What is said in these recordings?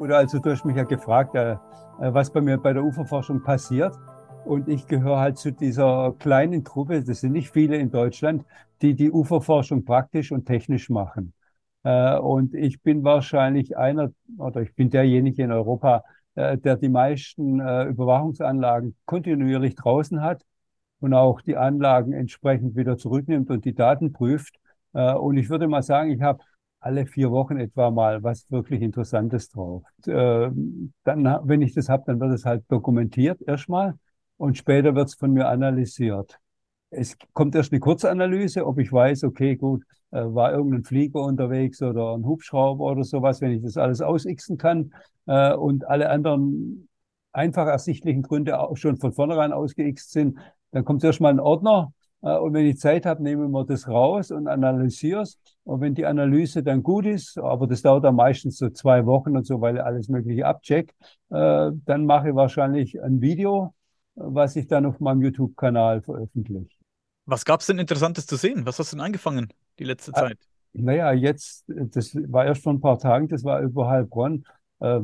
Oder also du hast mich ja gefragt, äh, äh, was bei mir bei der Uferforschung passiert. Und ich gehöre halt zu dieser kleinen Gruppe, das sind nicht viele in Deutschland, die die Uferforschung praktisch und technisch machen. Äh, und ich bin wahrscheinlich einer, oder ich bin derjenige in Europa, der die meisten Überwachungsanlagen kontinuierlich draußen hat und auch die Anlagen entsprechend wieder zurücknimmt und die Daten prüft. Und ich würde mal sagen, ich habe alle vier Wochen etwa mal was wirklich Interessantes drauf. Äh, dann, wenn ich das habe, dann wird es halt dokumentiert erstmal und später wird es von mir analysiert. Es kommt erst eine Kurzanalyse, ob ich weiß, okay, gut, äh, war irgendein Flieger unterwegs oder ein Hubschrauber oder sowas, wenn ich das alles ausixen kann äh, und alle anderen einfach ersichtlichen Gründe auch schon von vornherein ausgeixt sind, dann kommt erst mal ein Ordner und wenn ich Zeit habe, nehmen wir das raus und analysiere es. Und wenn die Analyse dann gut ist, aber das dauert dann meistens so zwei Wochen und so, weil ich alles Mögliche abcheckt, äh, dann mache ich wahrscheinlich ein Video, was ich dann auf meinem YouTube-Kanal veröffentliche. Was gab es denn Interessantes zu sehen? Was hast du denn eingefangen die letzte Zeit? Naja, jetzt, das war erst vor ein paar Tagen, das war über Heilbronn, äh,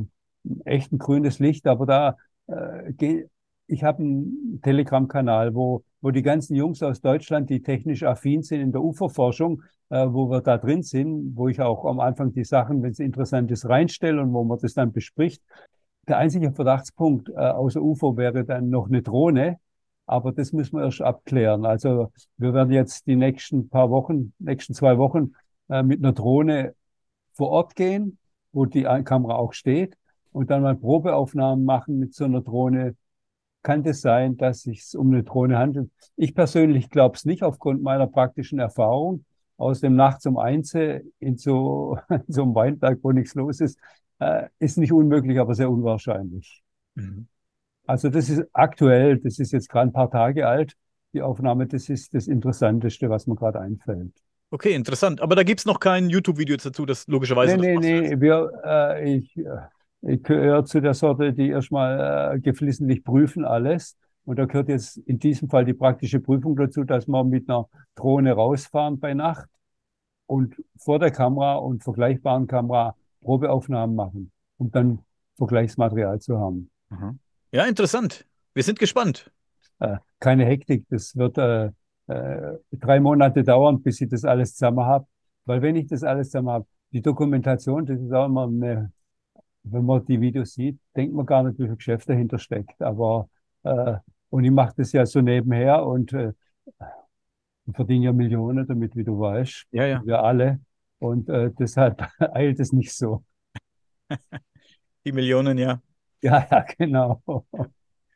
echt ein grünes Licht, aber da, äh, ich habe einen Telegram-Kanal, wo wo die ganzen Jungs aus Deutschland, die technisch affin sind in der Uferforschung, äh, wo wir da drin sind, wo ich auch am Anfang die Sachen, wenn es interessant ist, reinstelle und wo man das dann bespricht. Der einzige Verdachtspunkt äh, außer UFO wäre dann noch eine Drohne, aber das müssen wir erst abklären. Also wir werden jetzt die nächsten paar Wochen, nächsten zwei Wochen äh, mit einer Drohne vor Ort gehen, wo die Kamera auch steht und dann mal Probeaufnahmen machen mit so einer Drohne kann es sein, dass es sich um eine Drohne handelt. Ich persönlich glaube es nicht aufgrund meiner praktischen Erfahrung. Aus dem Nachts um eins in so, in so einem Weinberg, wo nichts los ist, äh, ist nicht unmöglich, aber sehr unwahrscheinlich. Mhm. Also das ist aktuell, das ist jetzt gerade ein paar Tage alt, die Aufnahme, das ist das Interessanteste, was mir gerade einfällt. Okay, interessant. Aber da gibt es noch kein YouTube-Video dazu, das logischerweise. Nee, nee, nee. Wir, äh, ich, äh, ich gehöre zu der Sorte, die erstmal äh, geflissentlich prüfen alles. Und da gehört jetzt in diesem Fall die praktische Prüfung dazu, dass wir mit einer Drohne rausfahren bei Nacht und vor der Kamera und vergleichbaren Kamera Probeaufnahmen machen, um dann Vergleichsmaterial zu haben. Ja, interessant. Wir sind gespannt. Äh, keine Hektik. Das wird äh, äh, drei Monate dauern, bis ich das alles zusammen habe. Weil wenn ich das alles zusammen habe, die Dokumentation, das ist auch immer eine wenn man die Videos sieht, denkt man gar nicht, wie viel Geschäft dahinter steckt. Aber äh, und ich mache das ja so nebenher und äh, verdiene ja Millionen damit, wie du weißt. Ja, ja. Wir alle. Und äh, deshalb eilt es nicht so. Die Millionen, ja. Ja, ja, genau.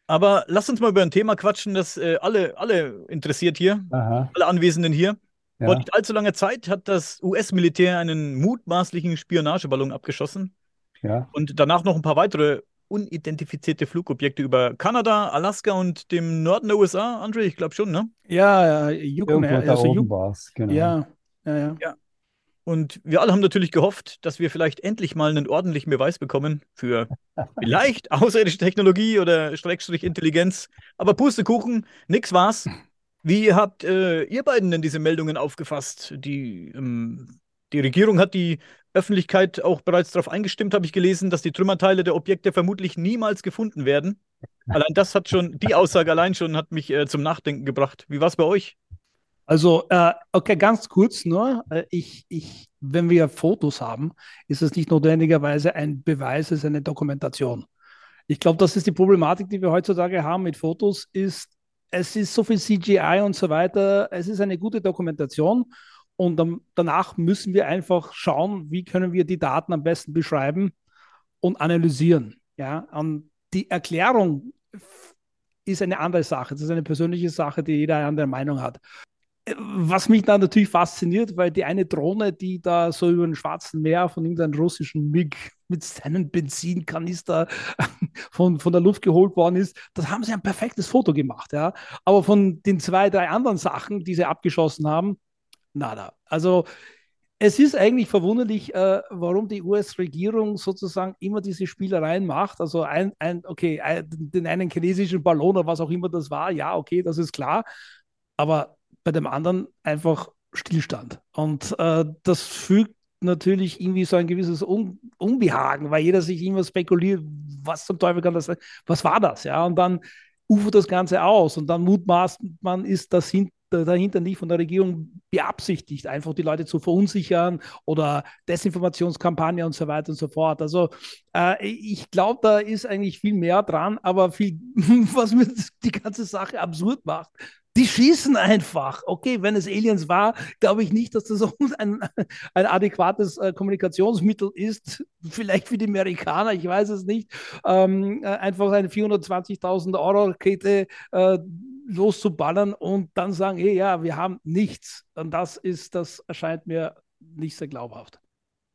Aber lass uns mal über ein Thema quatschen, das äh, alle, alle interessiert hier, Aha. alle Anwesenden hier. Ja. Vor nicht allzu langer Zeit hat das US-Militär einen mutmaßlichen Spionageballon abgeschossen. Ja. Und danach noch ein paar weitere unidentifizierte Flugobjekte über Kanada, Alaska und dem Norden der USA, André, ich glaube schon, ne? Ja, Yukon, also Yukon. Genau. Ja, ja, ja, ja. Und wir alle haben natürlich gehofft, dass wir vielleicht endlich mal einen ordentlichen Beweis bekommen für vielleicht außerirdische Technologie oder Schrägstrich Intelligenz. Aber Pustekuchen, nix war's. Wie habt äh, ihr beiden denn diese Meldungen aufgefasst? Die, ähm, die Regierung hat die Öffentlichkeit auch bereits darauf eingestimmt, habe ich gelesen, dass die Trümmerteile der Objekte vermutlich niemals gefunden werden. Allein das hat schon, die Aussage allein schon hat mich äh, zum Nachdenken gebracht. Wie war es bei euch? Also, äh, okay, ganz kurz nur. Äh, ich, ich, wenn wir Fotos haben, ist es nicht notwendigerweise ein Beweis, es ist eine Dokumentation. Ich glaube, das ist die Problematik, die wir heutzutage haben mit Fotos, ist, es ist so viel CGI und so weiter. Es ist eine gute Dokumentation und dann, danach müssen wir einfach schauen, wie können wir die Daten am besten beschreiben und analysieren. Ja, und die Erklärung ist eine andere Sache. Das ist eine persönliche Sache, die jeder eine andere Meinung hat. Was mich dann natürlich fasziniert, weil die eine Drohne, die da so über den Schwarzen Meer von irgendeinem russischen MiG mit seinem Benzinkanister von, von der Luft geholt worden ist, das haben sie ein perfektes Foto gemacht. Ja. Aber von den zwei, drei anderen Sachen, die sie abgeschossen haben, nada. Also es ist eigentlich verwunderlich, äh, warum die US-Regierung sozusagen immer diese Spielereien macht. Also ein, ein okay, ein, den einen chinesischen Ballon oder was auch immer das war, ja, okay, das ist klar. Aber bei dem anderen einfach Stillstand. Und äh, das fügt natürlich irgendwie so ein gewisses Un Unbehagen, weil jeder sich immer spekuliert, was zum Teufel kann das sein? Was war das? Ja, und dann ufert das Ganze aus und dann mutmaßt man, ist das hin dahinter nicht von der Regierung beabsichtigt, einfach die Leute zu verunsichern oder Desinformationskampagne und so weiter und so fort. Also äh, ich glaube, da ist eigentlich viel mehr dran, aber viel, was mir die ganze Sache absurd macht, die schießen einfach. Okay, wenn es Aliens war, glaube ich nicht, dass das ein, ein adäquates äh, Kommunikationsmittel ist. Vielleicht für die Amerikaner, ich weiß es nicht. Ähm, äh, einfach eine 420.000 Euro Rakete äh, loszuballern und dann sagen, hey, ja, wir haben nichts. Und das ist, das erscheint mir nicht sehr glaubhaft.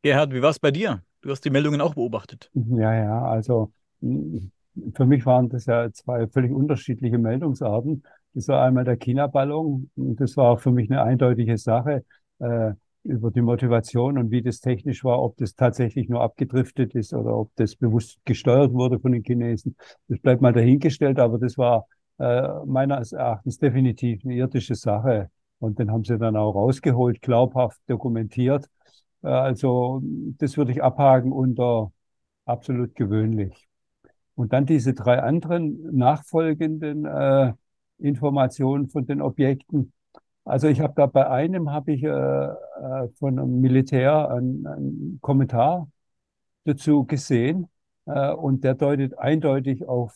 Gerhard, wie war es bei dir? Du hast die Meldungen auch beobachtet. Ja, ja, also für mich waren das ja zwei völlig unterschiedliche Meldungsarten. Das war einmal der China-Ballon. Das war auch für mich eine eindeutige Sache äh, über die Motivation und wie das technisch war, ob das tatsächlich nur abgedriftet ist oder ob das bewusst gesteuert wurde von den Chinesen. Das bleibt mal dahingestellt, aber das war äh, meines Erachtens definitiv eine irdische Sache. Und den haben sie dann auch rausgeholt, glaubhaft dokumentiert. Äh, also das würde ich abhaken unter absolut gewöhnlich. Und dann diese drei anderen nachfolgenden äh, Informationen von den Objekten. Also ich habe da bei einem habe ich äh, äh, von einem Militär einen, einen Kommentar dazu gesehen äh, und der deutet eindeutig auf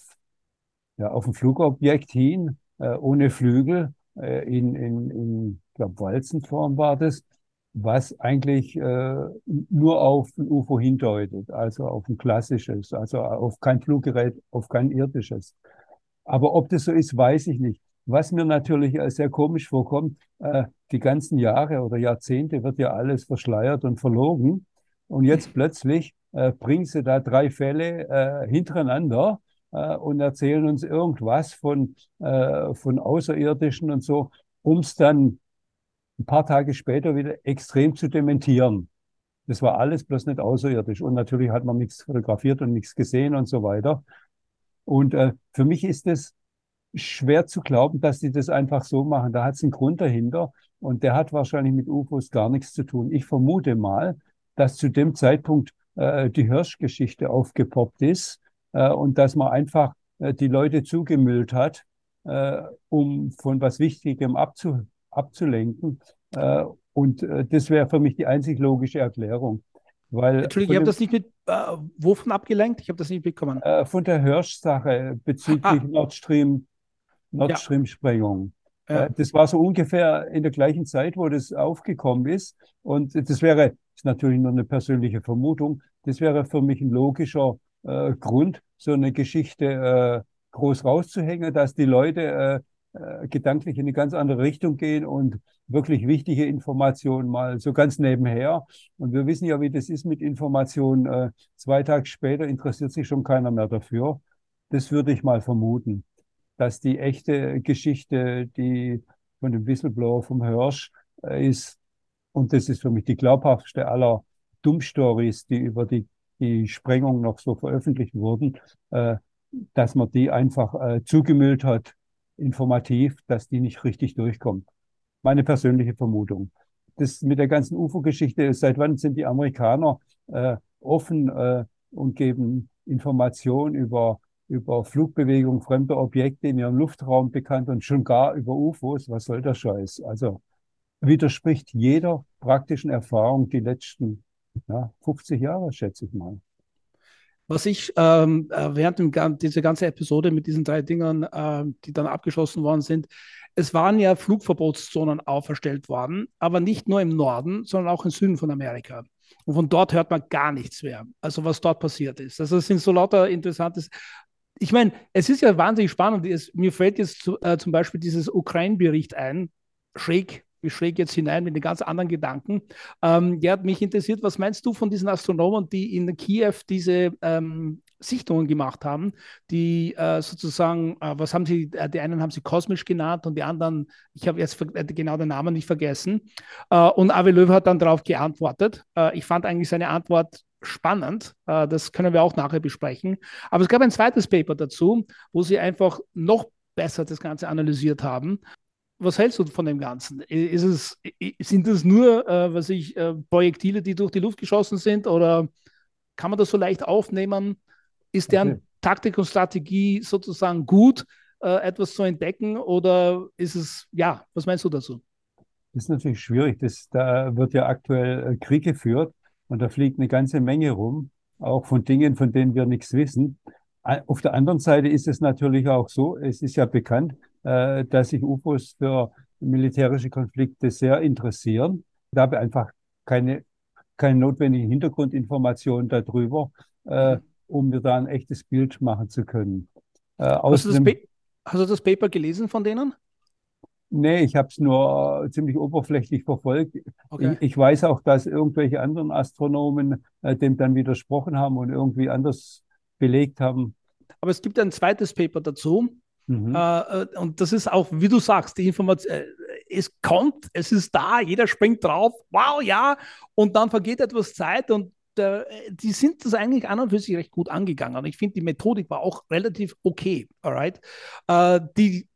ja, auf ein Flugobjekt hin äh, ohne Flügel äh, in in, in glaube Walzenform war das, was eigentlich äh, nur auf ein UFO hindeutet, also auf ein klassisches, also auf kein Fluggerät, auf kein irdisches. Aber ob das so ist, weiß ich nicht. Was mir natürlich sehr komisch vorkommt, äh, die ganzen Jahre oder Jahrzehnte wird ja alles verschleiert und verlogen. Und jetzt plötzlich äh, bringen sie da drei Fälle äh, hintereinander äh, und erzählen uns irgendwas von, äh, von Außerirdischen und so, um es dann ein paar Tage später wieder extrem zu dementieren. Das war alles bloß nicht außerirdisch. Und natürlich hat man nichts fotografiert und nichts gesehen und so weiter. Und äh, für mich ist es schwer zu glauben, dass die das einfach so machen. Da hat es einen Grund dahinter und der hat wahrscheinlich mit UFOs gar nichts zu tun. Ich vermute mal, dass zu dem Zeitpunkt äh, die Hirschgeschichte aufgepoppt ist äh, und dass man einfach äh, die Leute zugemüllt hat, äh, um von was Wichtigem abzu abzulenken. Äh, und äh, das wäre für mich die einzig logische Erklärung. Weil Entschuldigung, ich habe das nicht mit, äh, wovon abgelenkt? Ich habe das nicht mitbekommen. Äh, von der Hirsch-Sache bezüglich ah. Nord Stream, Nord Stream-Sprengung. Ja. Äh, das war so ungefähr in der gleichen Zeit, wo das aufgekommen ist. Und das wäre, ist natürlich nur eine persönliche Vermutung, das wäre für mich ein logischer äh, Grund, so eine Geschichte äh, groß rauszuhängen, dass die Leute äh, äh, gedanklich in eine ganz andere Richtung gehen und wirklich wichtige Informationen mal so ganz nebenher. Und wir wissen ja, wie das ist mit Informationen. Äh, zwei Tage später interessiert sich schon keiner mehr dafür. Das würde ich mal vermuten, dass die echte Geschichte, die von dem Whistleblower vom Hirsch äh, ist, und das ist für mich die glaubhafteste aller Dummstories, die über die, die Sprengung noch so veröffentlicht wurden, äh, dass man die einfach äh, zugemüllt hat informativ, dass die nicht richtig durchkommt. Meine persönliche Vermutung. Das mit der ganzen UFO-Geschichte, seit wann sind die Amerikaner äh, offen äh, und geben Informationen über, über Flugbewegungen fremder Objekte in ihrem Luftraum bekannt und schon gar über UFOs? Was soll der Scheiß? Also widerspricht jeder praktischen Erfahrung die letzten ja, 50 Jahre, schätze ich mal. Was ich ähm, äh, während dem, dieser ganzen Episode mit diesen drei Dingern, äh, die dann abgeschossen worden sind, es waren ja Flugverbotszonen auferstellt worden, aber nicht nur im Norden, sondern auch im Süden von Amerika. Und von dort hört man gar nichts mehr. Also was dort passiert ist. Also es sind so lauter interessantes. Ich meine, es ist ja wahnsinnig spannend. Es, mir fällt jetzt zu, äh, zum Beispiel dieses Ukraine-Bericht ein, schräg ich schräg jetzt hinein mit den ganz anderen Gedanken. Ähm, ja, mich interessiert, was meinst du von diesen Astronomen, die in Kiew diese ähm, Sichtungen gemacht haben, die äh, sozusagen, äh, was haben sie, äh, die einen haben sie kosmisch genannt und die anderen, ich habe jetzt äh, genau den Namen nicht vergessen. Äh, und Avi Löw hat dann darauf geantwortet. Äh, ich fand eigentlich seine Antwort spannend. das können wir auch nachher besprechen. Aber es gab ein zweites Paper dazu, wo sie einfach noch besser das Ganze analysiert haben. Was hältst du von dem Ganzen? Ist es, sind das nur, äh, was ich, äh, Projektile, die durch die Luft geschossen sind oder kann man das so leicht aufnehmen? Ist deren okay. Taktik und Strategie sozusagen gut, äh, etwas zu entdecken oder ist es, ja, was meinst du dazu? Das ist natürlich schwierig. Das, da wird ja aktuell äh, Krieg geführt und da fliegt eine ganze Menge rum, auch von Dingen, von denen wir nichts wissen. Auf der anderen Seite ist es natürlich auch so, es ist ja bekannt, äh, dass sich UFOs für militärische Konflikte sehr interessieren. Da habe ich einfach keine, keine notwendigen Hintergrundinformationen darüber, äh, mhm. um mir da ein echtes Bild machen zu können. Äh, hast, du das hast du das Paper gelesen von denen? Nee, ich habe es nur ziemlich oberflächlich verfolgt. Okay. Ich, ich, weiß auch, dass irgendwelche anderen Astronomen äh, dem dann widersprochen haben und irgendwie anders belegt haben. Aber es gibt ein zweites Paper dazu, Mhm. Äh, äh, und das ist auch, wie du sagst, die Information, äh, es kommt, es ist da, jeder springt drauf, wow, ja, und dann vergeht etwas Zeit und die sind das eigentlich an und für sich recht gut angegangen. Und ich finde, die Methodik war auch relativ okay, alright. Die,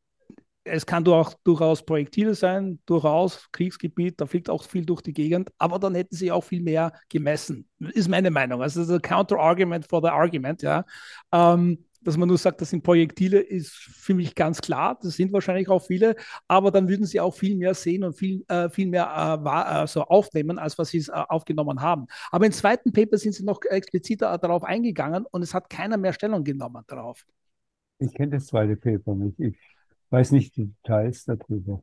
es kann auch durchaus Projektile sein, durchaus Kriegsgebiet, da fliegt auch viel durch die Gegend, aber dann hätten sie auch viel mehr gemessen, ist meine Meinung. Also das ist ein Counter-Argument for the Argument, ja. Ähm, dass man nur sagt, das sind Projektile, ist für mich ganz klar. Das sind wahrscheinlich auch viele, aber dann würden sie auch viel mehr sehen und viel, äh, viel mehr äh, also aufnehmen, als was sie äh, aufgenommen haben. Aber im zweiten Paper sind sie noch expliziter darauf eingegangen und es hat keiner mehr Stellung genommen darauf. Ich kenne das zweite Paper nicht. Ich weiß nicht die Details darüber.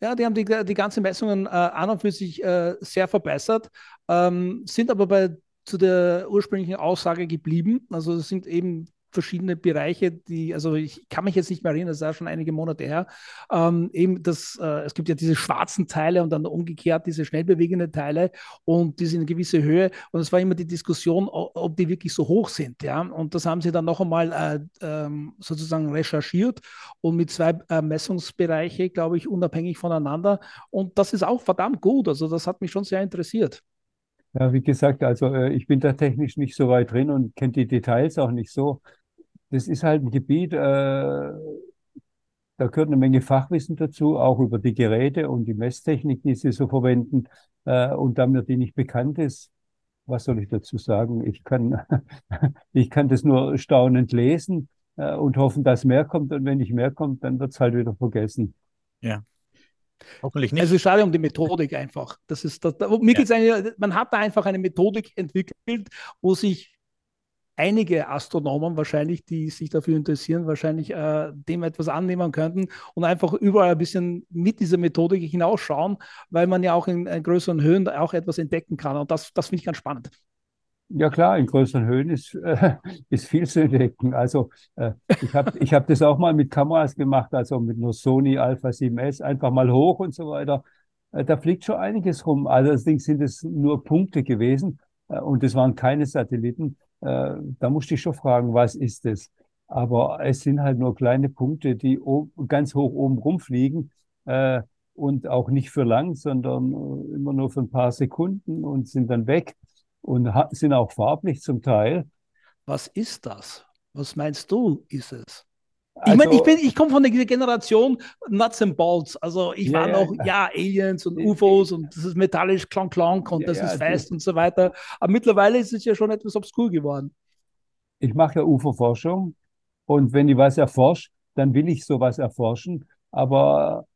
Ja, die haben die, die ganzen Messungen äh, an und für sich äh, sehr verbessert, ähm, sind aber bei zu der ursprünglichen Aussage geblieben. Also es sind eben verschiedene Bereiche, die, also ich kann mich jetzt nicht mehr erinnern, das ist ja schon einige Monate her, ähm, eben das, äh, es gibt ja diese schwarzen Teile und dann umgekehrt diese schnell bewegenden Teile und die sind eine gewisse Höhe und es war immer die Diskussion, ob die wirklich so hoch sind, ja, und das haben sie dann noch einmal äh, ähm, sozusagen recherchiert und mit zwei äh, Messungsbereiche, glaube ich, unabhängig voneinander und das ist auch verdammt gut, also das hat mich schon sehr interessiert. Ja, wie gesagt, also äh, ich bin da technisch nicht so weit drin und kenne die Details auch nicht so das ist halt ein Gebiet, äh, da gehört eine Menge Fachwissen dazu, auch über die Geräte und die Messtechnik, die sie so verwenden. Äh, und da mir die nicht bekannt ist, was soll ich dazu sagen? Ich kann, ich kann das nur staunend lesen äh, und hoffen, dass mehr kommt. Und wenn nicht mehr kommt, dann wird es halt wieder vergessen. Ja. Hoffentlich nicht. Also schade um die Methodik einfach. Das ist das, mir ja. geht's eigentlich, man hat da einfach eine Methodik entwickelt, wo sich einige Astronomen wahrscheinlich, die sich dafür interessieren, wahrscheinlich äh, dem etwas annehmen könnten und einfach überall ein bisschen mit dieser Methodik hinausschauen, weil man ja auch in, in größeren Höhen auch etwas entdecken kann. Und das, das finde ich ganz spannend. Ja klar, in größeren Höhen ist, äh, ist viel zu entdecken. Also äh, ich habe ich hab das auch mal mit Kameras gemacht, also mit einer Sony Alpha 7S, einfach mal hoch und so weiter. Äh, da fliegt schon einiges rum. Allerdings sind es nur Punkte gewesen äh, und es waren keine Satelliten. Äh, da musste ich schon fragen, was ist es? Aber es sind halt nur kleine Punkte, die ganz hoch oben rumfliegen äh, und auch nicht für lang, sondern immer nur für ein paar Sekunden und sind dann weg und sind auch farblich zum Teil. Was ist das? Was meinst du, ist es? Ich meine, ich, also ich komme von der Generation Nuts and Bolts. Also ich ja, war noch, ja, Aliens und UFOs und das ist metallisch, klang, klang und das ja, ist fest und so weiter. Aber mittlerweile ist es ja schon etwas obskur geworden. Ich mache ja UFO-Forschung und wenn ich was erforsche, dann will ich sowas erforschen. Aber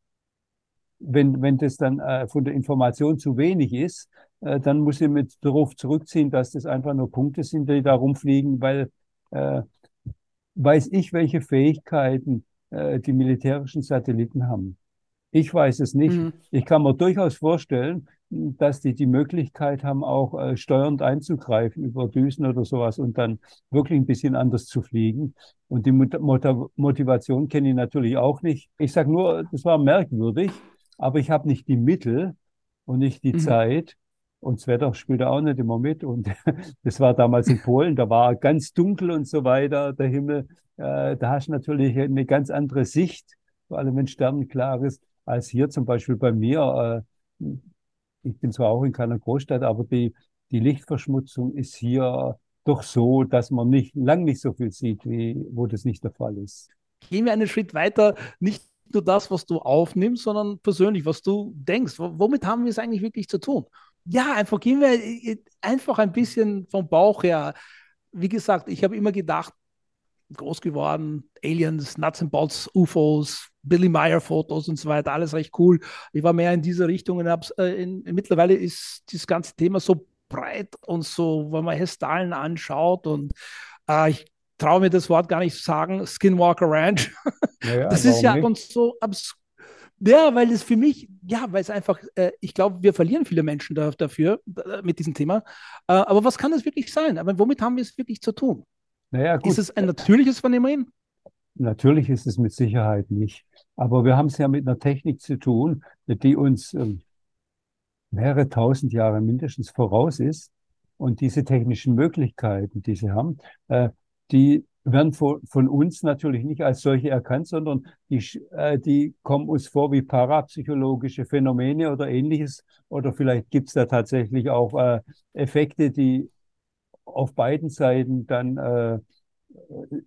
wenn, wenn das dann äh, von der Information zu wenig ist, äh, dann muss ich mit darauf zurückziehen, dass das einfach nur Punkte sind, die da rumfliegen, weil äh, weiß ich, welche Fähigkeiten äh, die militärischen Satelliten haben. Ich weiß es nicht. Mhm. Ich kann mir durchaus vorstellen, dass die die Möglichkeit haben, auch äh, steuernd einzugreifen über Düsen oder sowas und dann wirklich ein bisschen anders zu fliegen. Und die Mot Motivation kenne ich natürlich auch nicht. Ich sage nur, das war merkwürdig, aber ich habe nicht die Mittel und nicht die mhm. Zeit, und das Wetter spielt auch nicht immer mit. Und das war damals in Polen, da war ganz dunkel und so weiter, der Himmel. Äh, da hast du natürlich eine ganz andere Sicht, vor allem wenn sternenklar ist, als hier zum Beispiel bei mir. Äh, ich bin zwar auch in keiner Großstadt, aber die, die Lichtverschmutzung ist hier doch so, dass man nicht lang nicht so viel sieht, wie wo das nicht der Fall ist. Gehen wir einen Schritt weiter, nicht nur das, was du aufnimmst, sondern persönlich, was du denkst. Womit haben wir es eigentlich wirklich zu tun? Ja, einfach gehen wir äh, einfach ein bisschen vom Bauch her. Wie gesagt, ich habe immer gedacht, groß geworden, Aliens, Nuts and Bolts, UFOs, Billy Meyer Fotos und so weiter, alles recht cool. Ich war mehr in diese Richtung und hab's, äh, in, mittlerweile ist das ganze Thema so breit und so, wenn man Hestalen anschaut und äh, ich traue mir das Wort gar nicht zu sagen, Skinwalker Ranch. Ja, das ist ja uns so abs ja, weil es für mich, ja, weil es einfach, äh, ich glaube, wir verlieren viele Menschen da, dafür äh, mit diesem Thema. Äh, aber was kann das wirklich sein? Aber womit haben wir es wirklich zu tun? Naja, gut. Ist es ein natürliches Phänomen? Natürlich ist es mit Sicherheit nicht. Aber wir haben es ja mit einer Technik zu tun, die uns ähm, mehrere tausend Jahre mindestens voraus ist. Und diese technischen Möglichkeiten, die sie haben, äh, die werden von, uns natürlich nicht als solche erkannt, sondern die, äh, die kommen uns vor wie parapsychologische Phänomene oder ähnliches. Oder vielleicht gibt es da tatsächlich auch äh, Effekte, die auf beiden Seiten dann äh,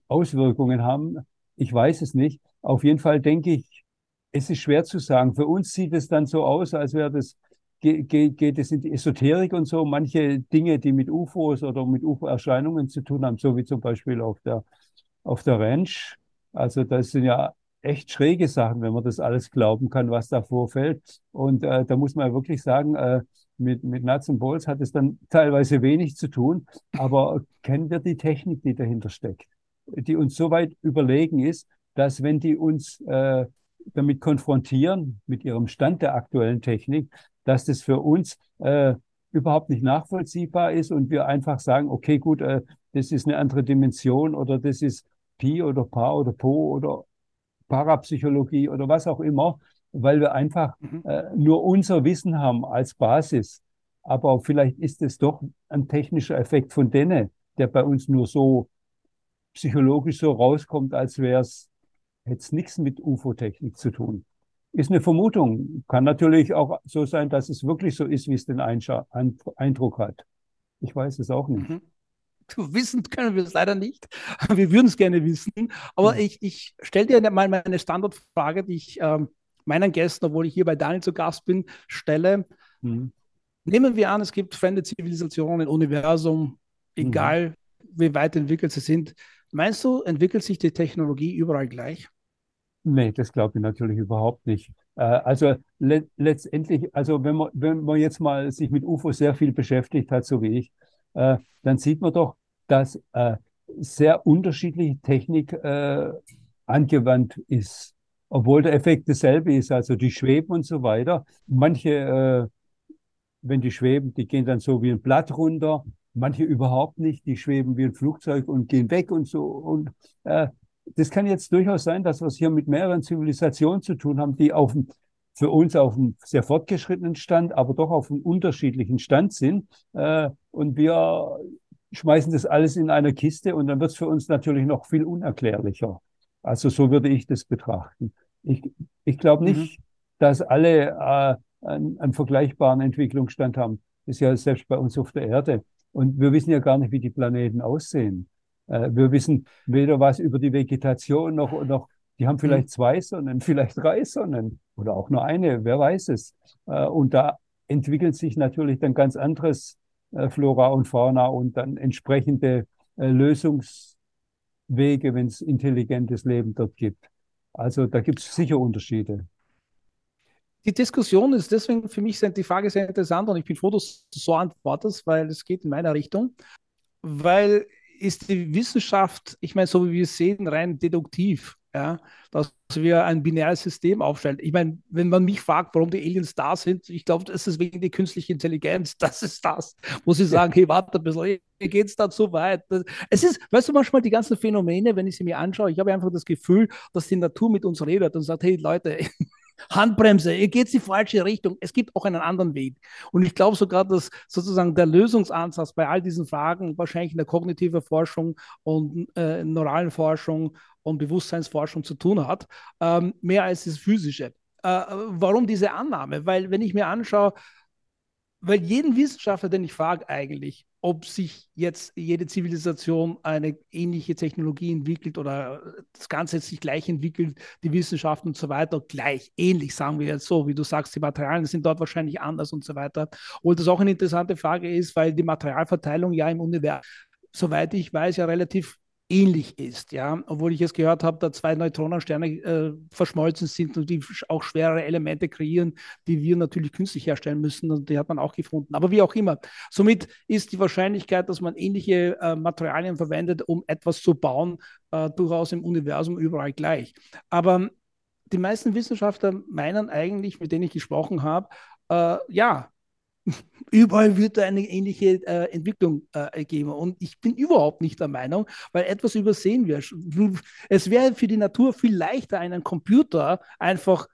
Auswirkungen haben. Ich weiß es nicht. Auf jeden Fall denke ich, es ist schwer zu sagen. Für uns sieht es dann so aus, als wäre das geht, es in die Esoterik und so. Manche Dinge, die mit UFOs oder mit UFO-Erscheinungen zu tun haben, so wie zum Beispiel auf der, auf der Ranch. Also das sind ja echt schräge Sachen, wenn man das alles glauben kann, was da vorfällt. Und äh, da muss man wirklich sagen, äh, mit, mit Nuts und Bolts hat es dann teilweise wenig zu tun, aber kennen wir die Technik, die dahinter steckt, die uns so weit überlegen ist, dass wenn die uns äh, damit konfrontieren, mit ihrem Stand der aktuellen Technik, dass das für uns äh, überhaupt nicht nachvollziehbar ist und wir einfach sagen, okay, gut, äh, das ist eine andere Dimension oder das ist Pi oder Pa oder Po oder Parapsychologie oder was auch immer, weil wir einfach mhm. äh, nur unser Wissen haben als Basis. Aber vielleicht ist es doch ein technischer Effekt von denen, der bei uns nur so psychologisch so rauskommt, als wäre es, hätte es nichts mit UFO-Technik zu tun. Ist eine Vermutung. Kann natürlich auch so sein, dass es wirklich so ist, wie es den Einscha Eindruck hat. Ich weiß es auch nicht. Mhm. Wissen können wir es leider nicht. Wir würden es gerne wissen. Aber mhm. ich, ich stelle dir mal meine Standardfrage, die ich ähm, meinen Gästen, obwohl ich hier bei Daniel zu Gast bin, stelle. Mhm. Nehmen wir an, es gibt fremde Zivilisationen im Universum, egal mhm. wie weit entwickelt sie sind. Meinst du, entwickelt sich die Technologie überall gleich? Nee, das glaube ich natürlich überhaupt nicht. Äh, also le letztendlich, also wenn man, wenn man jetzt mal sich mit UFO sehr viel beschäftigt hat, so wie ich, äh, dann sieht man doch, dass äh, sehr unterschiedliche Technik äh, angewandt ist obwohl der Effekt dasselbe ist, also die schweben und so weiter. Manche, äh, wenn die schweben, die gehen dann so wie ein Blatt runter, manche überhaupt nicht, die schweben wie ein Flugzeug und gehen weg und so. Und äh, das kann jetzt durchaus sein, dass wir es hier mit mehreren Zivilisationen zu tun haben, die auf dem, für uns auf einem sehr fortgeschrittenen Stand, aber doch auf einem unterschiedlichen Stand sind. Äh, und wir schmeißen das alles in eine Kiste und dann wird es für uns natürlich noch viel unerklärlicher. Also so würde ich das betrachten. Ich, ich glaube nicht, mhm. dass alle äh, einen, einen, vergleichbaren Entwicklungsstand haben. Das ist ja selbst bei uns auf der Erde. Und wir wissen ja gar nicht, wie die Planeten aussehen. Äh, wir wissen weder was über die Vegetation noch, noch die haben vielleicht mhm. zwei Sonnen, vielleicht drei Sonnen oder auch nur eine, wer weiß es. Äh, und da entwickelt sich natürlich dann ganz anderes äh, Flora und Fauna und dann entsprechende äh, Lösungswege, wenn es intelligentes Leben dort gibt. Also da gibt es sicher Unterschiede. Die Diskussion ist deswegen für mich die Frage sehr interessant und ich bin froh, dass du so antwortest, weil es geht in meiner Richtung. Weil ist die Wissenschaft, ich meine, so wie wir es sehen, rein deduktiv, ja, dass wir ein binäres System aufstellen. Ich meine, wenn man mich fragt, warum die Aliens da sind, ich glaube, das ist wegen der künstlichen Intelligenz. Das ist das, wo sie sagen, hey, warte ein bisschen, mir geht es da zu weit. Es ist, weißt du, manchmal die ganzen Phänomene, wenn ich sie mir anschaue, ich habe einfach das Gefühl, dass die Natur mit uns redet und sagt, hey Leute, Handbremse, ihr geht in die falsche Richtung. Es gibt auch einen anderen Weg. Und ich glaube sogar, dass sozusagen der Lösungsansatz bei all diesen Fragen wahrscheinlich in der kognitiven Forschung und äh, neuralen Forschung und Bewusstseinsforschung zu tun hat, ähm, mehr als das Physische. Äh, warum diese Annahme? Weil wenn ich mir anschaue, weil jeden Wissenschaftler, den ich frage eigentlich, ob sich jetzt jede Zivilisation eine ähnliche Technologie entwickelt oder das Ganze sich gleich entwickelt, die Wissenschaft und so weiter, gleich, ähnlich, sagen wir jetzt so, wie du sagst, die Materialien sind dort wahrscheinlich anders und so weiter. Obwohl das auch eine interessante Frage ist, weil die Materialverteilung ja im Universum, soweit ich weiß, ja relativ ähnlich ist, ja, obwohl ich es gehört habe, da zwei Neutronensterne äh, verschmolzen sind und die auch schwere Elemente kreieren, die wir natürlich künstlich herstellen müssen und die hat man auch gefunden. Aber wie auch immer, somit ist die Wahrscheinlichkeit, dass man ähnliche äh, Materialien verwendet, um etwas zu bauen, äh, durchaus im Universum überall gleich. Aber die meisten Wissenschaftler meinen eigentlich, mit denen ich gesprochen habe, äh, ja, überall wird eine ähnliche äh, Entwicklung äh, geben. Und ich bin überhaupt nicht der Meinung, weil etwas übersehen wir. Es wäre für die Natur viel leichter, einen Computer einfach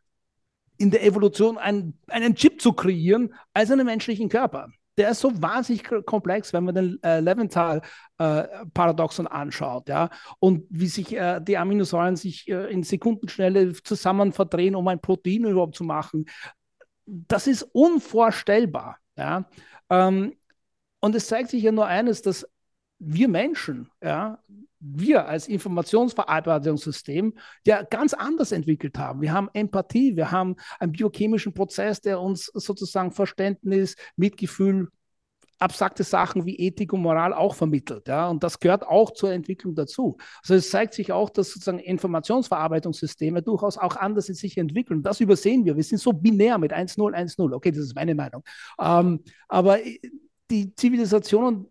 in der Evolution einen, einen Chip zu kreieren, als einen menschlichen Körper. Der ist so wahnsinnig komplex, wenn man den äh, Leventhal-Paradoxon äh, anschaut, ja, und wie sich äh, die Aminosäuren sich äh, in Sekundenschnelle zusammen verdrehen, um ein Protein überhaupt zu machen das ist unvorstellbar. Ja? Ähm, und es zeigt sich ja nur eines, dass wir Menschen, ja, wir als Informationsverarbeitungssystem ja ganz anders entwickelt haben. Wir haben Empathie, wir haben einen biochemischen Prozess, der uns sozusagen Verständnis, Mitgefühl, abstrakte Sachen wie Ethik und Moral auch vermittelt. Ja? Und das gehört auch zur Entwicklung dazu. Also es zeigt sich auch, dass sozusagen Informationsverarbeitungssysteme durchaus auch anders sich entwickeln. Das übersehen wir. Wir sind so binär mit 1-0, 1-0. Okay, das ist meine Meinung. Ähm, aber die Zivilisationen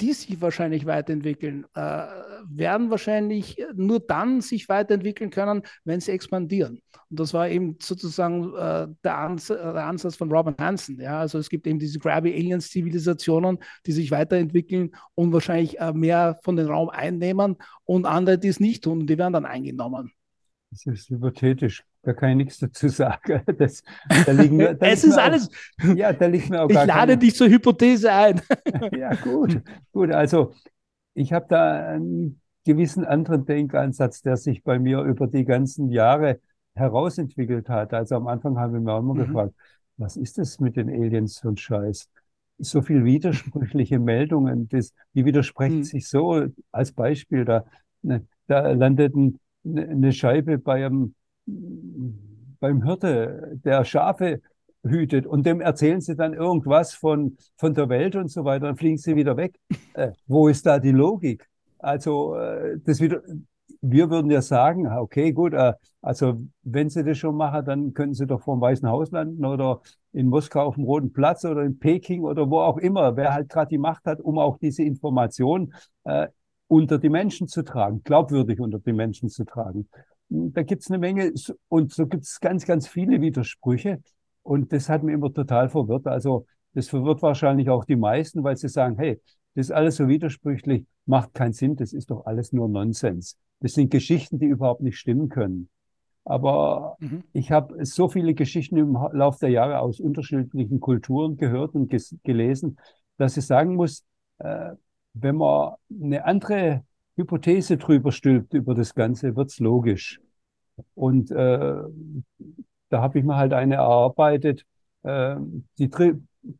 die sich wahrscheinlich weiterentwickeln, äh, werden wahrscheinlich nur dann sich weiterentwickeln können, wenn sie expandieren. Und das war eben sozusagen äh, der, Ans der, Ansatz von Robin Hansen. Ja? Also es gibt eben diese Grabby Aliens Zivilisationen, die sich weiterentwickeln und wahrscheinlich äh, mehr von den Raum einnehmen und andere, die es nicht tun die werden dann eingenommen. Das ist hypothetisch. Da kann ich nichts dazu sagen. Das, da liegen, da es ist alles. Auch, ja, da liegt mir auch Ich lade keine... dich zur Hypothese ein. ja, gut. Gut, also ich habe da einen gewissen anderen Denkansatz, der sich bei mir über die ganzen Jahre herausentwickelt hat. Also am Anfang haben wir mir auch immer mhm. gefragt, was ist das mit den Aliens für ein Scheiß? So viel widersprüchliche Meldungen, das, die widersprechen mhm. sich so. Als Beispiel, da, ne, da landeten eine Scheibe beim, beim Hirte, der Schafe hütet und dem erzählen sie dann irgendwas von, von der Welt und so weiter, dann fliegen sie wieder weg. Äh, wo ist da die Logik? Also, äh, das wieder, wir würden ja sagen, okay, gut, äh, also wenn sie das schon machen, dann können sie doch vor dem Weißen Haus landen oder in Moskau auf dem Roten Platz oder in Peking oder wo auch immer, wer halt gerade die Macht hat, um auch diese Information äh, unter die Menschen zu tragen, glaubwürdig unter die Menschen zu tragen. Da gibt es eine Menge und so gibt es ganz, ganz viele Widersprüche. Und das hat mich immer total verwirrt. Also das verwirrt wahrscheinlich auch die meisten, weil sie sagen, hey, das ist alles so widersprüchlich, macht keinen Sinn, das ist doch alles nur Nonsens. Das sind Geschichten, die überhaupt nicht stimmen können. Aber mhm. ich habe so viele Geschichten im Laufe der Jahre aus unterschiedlichen Kulturen gehört und gelesen, dass ich sagen muss, äh, wenn man eine andere Hypothese drüber stülpt über das Ganze, wird's logisch. Und äh, da habe ich mir halt eine erarbeitet, äh, die,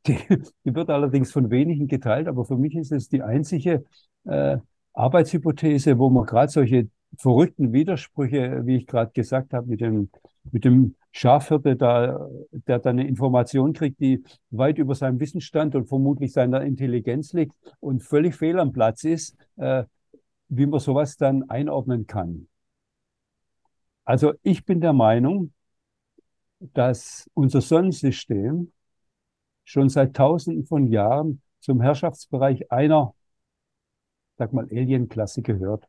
die, die wird allerdings von wenigen geteilt, aber für mich ist es die einzige äh, Arbeitshypothese, wo man gerade solche verrückten Widersprüche, wie ich gerade gesagt habe, mit dem, mit dem Schafhirte, da, der dann eine Information kriegt, die weit über seinem Wissensstand und vermutlich seiner Intelligenz liegt und völlig fehl am Platz ist, äh, wie man sowas dann einordnen kann. Also ich bin der Meinung, dass unser Sonnensystem schon seit Tausenden von Jahren zum Herrschaftsbereich einer, sag mal, Alien-Klasse gehört.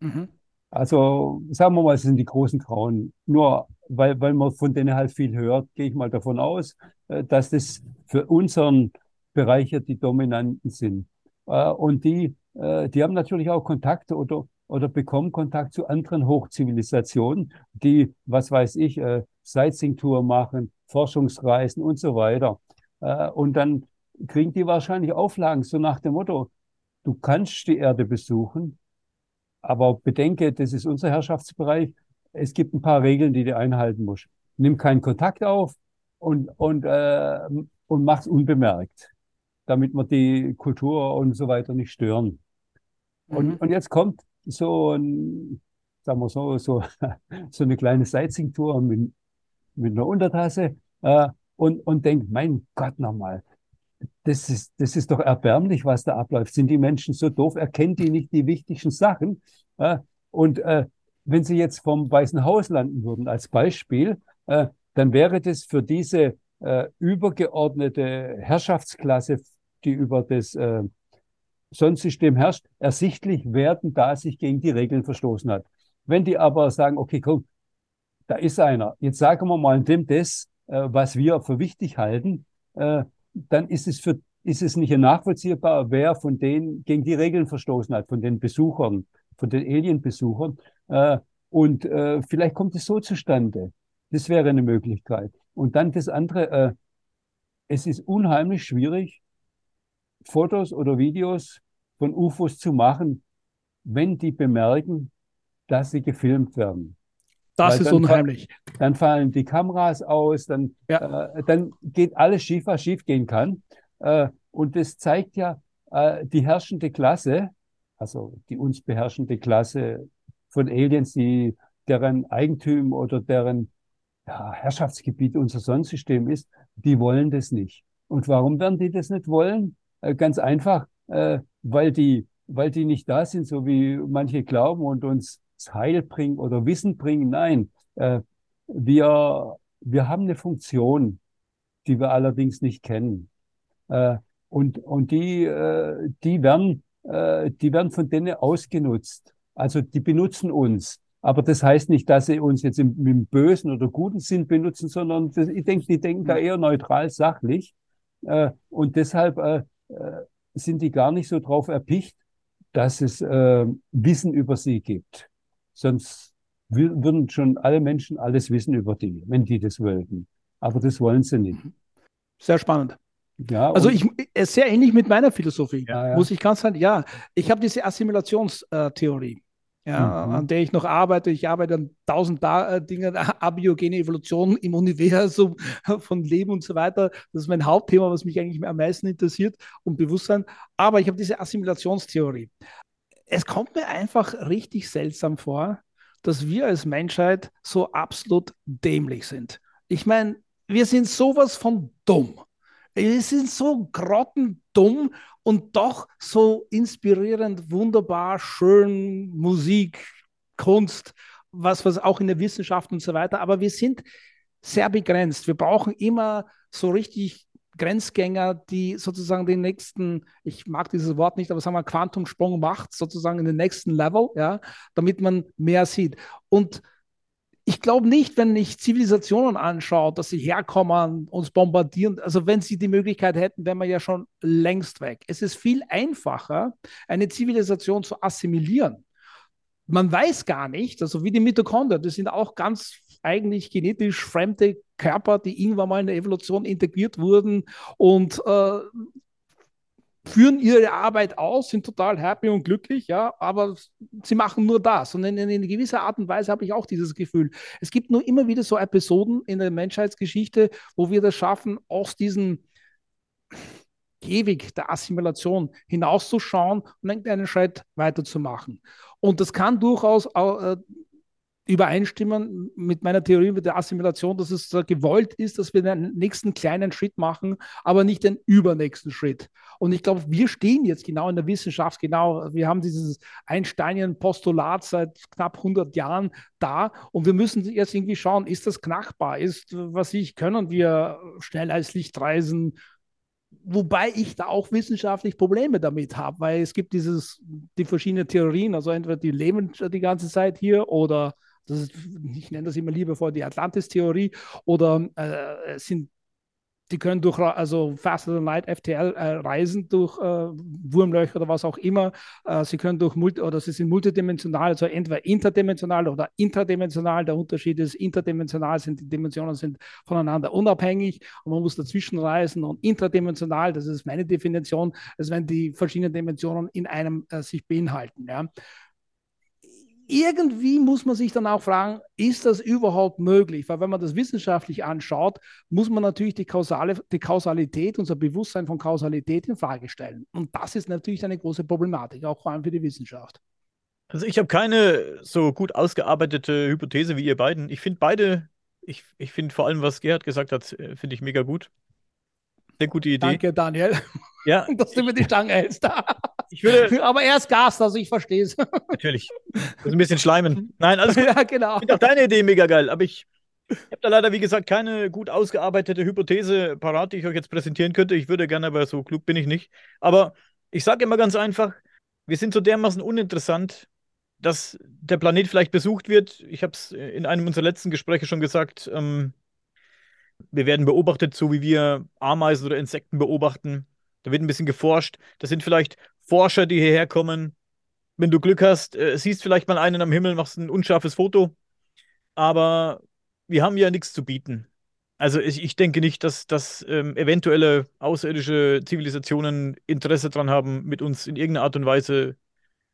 Mhm. Also sagen wir mal, es sind die großen Grauen. Nur weil, weil man von denen halt viel hört, gehe ich mal davon aus, äh, dass das für unseren Bereich ja die Dominanten sind. Äh, und die, äh, die haben natürlich auch Kontakte oder, oder bekommen Kontakt zu anderen Hochzivilisationen, die, was weiß ich, Sightseeing-Tour machen, Forschungsreisen und so weiter. Und dann kriegen die wahrscheinlich Auflagen, so nach dem Motto, du kannst die Erde besuchen, aber bedenke, das ist unser Herrschaftsbereich. Es gibt ein paar Regeln, die du einhalten musst. Nimm keinen Kontakt auf und, und, äh, und mach's unbemerkt. Damit wir die Kultur und so weiter nicht stören. Mhm. Und, und jetzt kommt so ein, sagen wir so, so, so eine kleine Sightseeing-Tour mit, mit einer Untertasse äh, und, und denkt, mein Gott nochmal, das ist, das ist doch erbärmlich, was da abläuft. Sind die Menschen so doof? Erkennen die nicht die wichtigen Sachen? Äh, und äh, wenn sie jetzt vom Weißen Haus landen würden als Beispiel, äh, dann wäre das für diese äh, übergeordnete Herrschaftsklasse, die über das äh, Sonnensystem herrscht, ersichtlich werden, da sich gegen die Regeln verstoßen hat. Wenn die aber sagen, okay, komm, da ist einer, jetzt sagen wir mal dem das, äh, was wir für wichtig halten, äh, dann ist es für ist es nicht nachvollziehbar, wer von denen gegen die Regeln verstoßen hat, von den Besuchern, von den Alien-Besuchern. Äh, und äh, vielleicht kommt es so zustande. Das wäre eine Möglichkeit. Und dann das andere, äh, es ist unheimlich schwierig, Fotos oder Videos von UFOs zu machen, wenn die bemerken, dass sie gefilmt werden. Das Weil ist dann unheimlich. Dann fallen die Kameras aus, dann, Ja. äh, dann geht alles schief, was schief gehen kann. Äh, und das zeigt ja äh, die herrschende Klasse, also die uns beherrschende Klasse von Aliens, die deren Eigentum oder deren ja, Herrschaftsgebiet unser Sonnensystem ist, die wollen das nicht. Und warum werden die das nicht wollen? Äh, ganz einfach, äh, weil die, weil die nicht da sind, so wie manche glauben und uns Heil bringen oder Wissen bringen. Nein, äh, wir, wir haben eine Funktion, die wir allerdings nicht kennen. Äh, und, und die, äh, die werden, äh, die werden von denen ausgenutzt. Also die benutzen uns. Aber das heißt nicht, dass sie uns jetzt im, im bösen oder guten Sinn benutzen, sondern das, ich denke, die denken da eher neutral, sachlich. Äh, und deshalb äh, äh, sind die gar nicht so drauf erpicht, dass es äh, Wissen über sie gibt. Sonst wür- würden schon alle Menschen alles wissen über die, wenn die das wollten. Aber das wollen sie nicht. Sehr spannend. Ja, Also ich sehr ähnlich mit meiner Philosophie, Ja, ja. muss ich ganz sagen. Ja, ich habe diese Assimilationstheorie, ja, Mhm. an der ich noch arbeite. Ich arbeite an tausend da äh, Dingen, abiogene Evolution im Universum von Leben und so weiter. Das ist mein Hauptthema, was mich eigentlich am meisten interessiert und Bewusstsein. Aber ich habe diese Assimilationstheorie. Es kommt mir einfach richtig seltsam vor, dass wir als Menschheit so absolut dämlich sind. Ich meine, wir sind sowas von dumm. Wir sind so grottendumm und doch so inspirierend, wunderbar, schön, Musik, Kunst, was, was auch in der Wissenschaft und so weiter. Aber wir sind sehr begrenzt. Wir brauchen immer so richtig Grenzgänger, die sozusagen den nächsten, ich mag dieses Wort nicht, aber sagen wir Quantumsprung macht, sozusagen in den nächsten Level, ja, damit man mehr sieht. Und ich glaube nicht, wenn ich Zivilisationen anschaue, dass sie herkommen, uns bombardieren. Also wenn sie die Möglichkeit hätten, wären wir ja schon längst weg. Es ist viel einfacher, eine Zivilisation zu assimilieren. Man weiß gar nicht, also wie die Mitochondrien, das sind auch ganz eigentlich genetisch fremde Körper, die irgendwann mal in der Evolution integriert wurden und äh, führen ihre Arbeit aus, sind total happy und glücklich, ja, aber sie machen nur das. Und in, in, in gewisser Art und Weise habe ich auch dieses Gefühl. Es gibt nur immer wieder so Episoden in der Menschheitsgeschichte, wo wir das schaffen, aus diesem Ewig der Assimilation hinauszuschauen und einen Schritt weiterzumachen. Und das kann durchaus auch, äh, übereinstimmen mit meiner Theorie mit der Assimilation, dass es gewollt ist, dass wir den nächsten kleinen Schritt machen, aber nicht den übernächsten Schritt. Und ich glaube, wir stehen jetzt genau in der Wissenschaft, genau, wir haben dieses Einsteinian-Postulat seit knapp 100 Jahren da und wir müssen jetzt irgendwie schauen, ist das knackbar? Ist, was ich, können wir schneller als Licht reisen? Wobei ich da auch wissenschaftlich Probleme damit habe, weil es gibt dieses, die verschiedenen Theorien, also entweder die leben die ganze Zeit hier oder das ist, ich nenne das immer liebevoll die Atlantis-Theorie oder äh, sind die können durch also Faster Than Light FTL äh, reisen durch äh, Wurmlöcher oder was auch immer. Äh, sie können durch Multi oder sie sind multidimensional, also entweder interdimensional oder intradimensional. Der Unterschied ist, interdimensional sind die Dimensionen sind voneinander unabhängig und man muss dazwischen reisen und intradimensional, das ist meine Definition, als wenn die verschiedenen Dimensionen in einem äh, sich beinhalten. Ja irgendwie muss man sich dann auch fragen, ist das überhaupt möglich? Weil wenn man das wissenschaftlich anschaut, muss man natürlich die, Kausale, die Kausalität, unser Bewusstsein von Kausalität in Frage stellen. Und das ist natürlich eine große Problematik, auch vor allem für die Wissenschaft. Also ich habe keine so gut ausgearbeitete Hypothese wie ihr beiden. Ich finde beide, ich, ich finde vor allem, was Gerhard gesagt hat, äh, finde ich mega gut. Sehr gute Idee. Danke, Daniel. Ja. Dass du mir die Stange hältst. Ich würde, Aber er ist Gast, also ich verstehe es. natürlich. Das ist ein bisschen schleimen. Nein, gut. ja, genau. Ich finde auch deine Idee mega geil, aber ich habe da leider, wie gesagt, keine gut ausgearbeitete Hypothese parat, die ich euch jetzt präsentieren könnte. Ich würde gerne, aber so klug bin ich nicht. Aber ich sage immer ganz einfach, wir sind so dermaßen uninteressant, dass der Planet vielleicht besucht wird. Ich habe es in einem unserer letzten Gespräche schon gesagt. Ähm, wir werden beobachtet, so wie wir Ameisen oder Insekten beobachten. Da wird ein bisschen geforscht. Das sind vielleicht Forscher, die hierher kommen. Wenn du Glück hast, äh, siehst vielleicht mal einen am Himmel, machst ein unscharfes Foto. Aber wir haben ja nichts zu bieten. Also ich, ich denke nicht, dass, dass ähm, eventuelle außerirdische Zivilisationen Interesse daran haben, mit uns in irgendeiner Art und Weise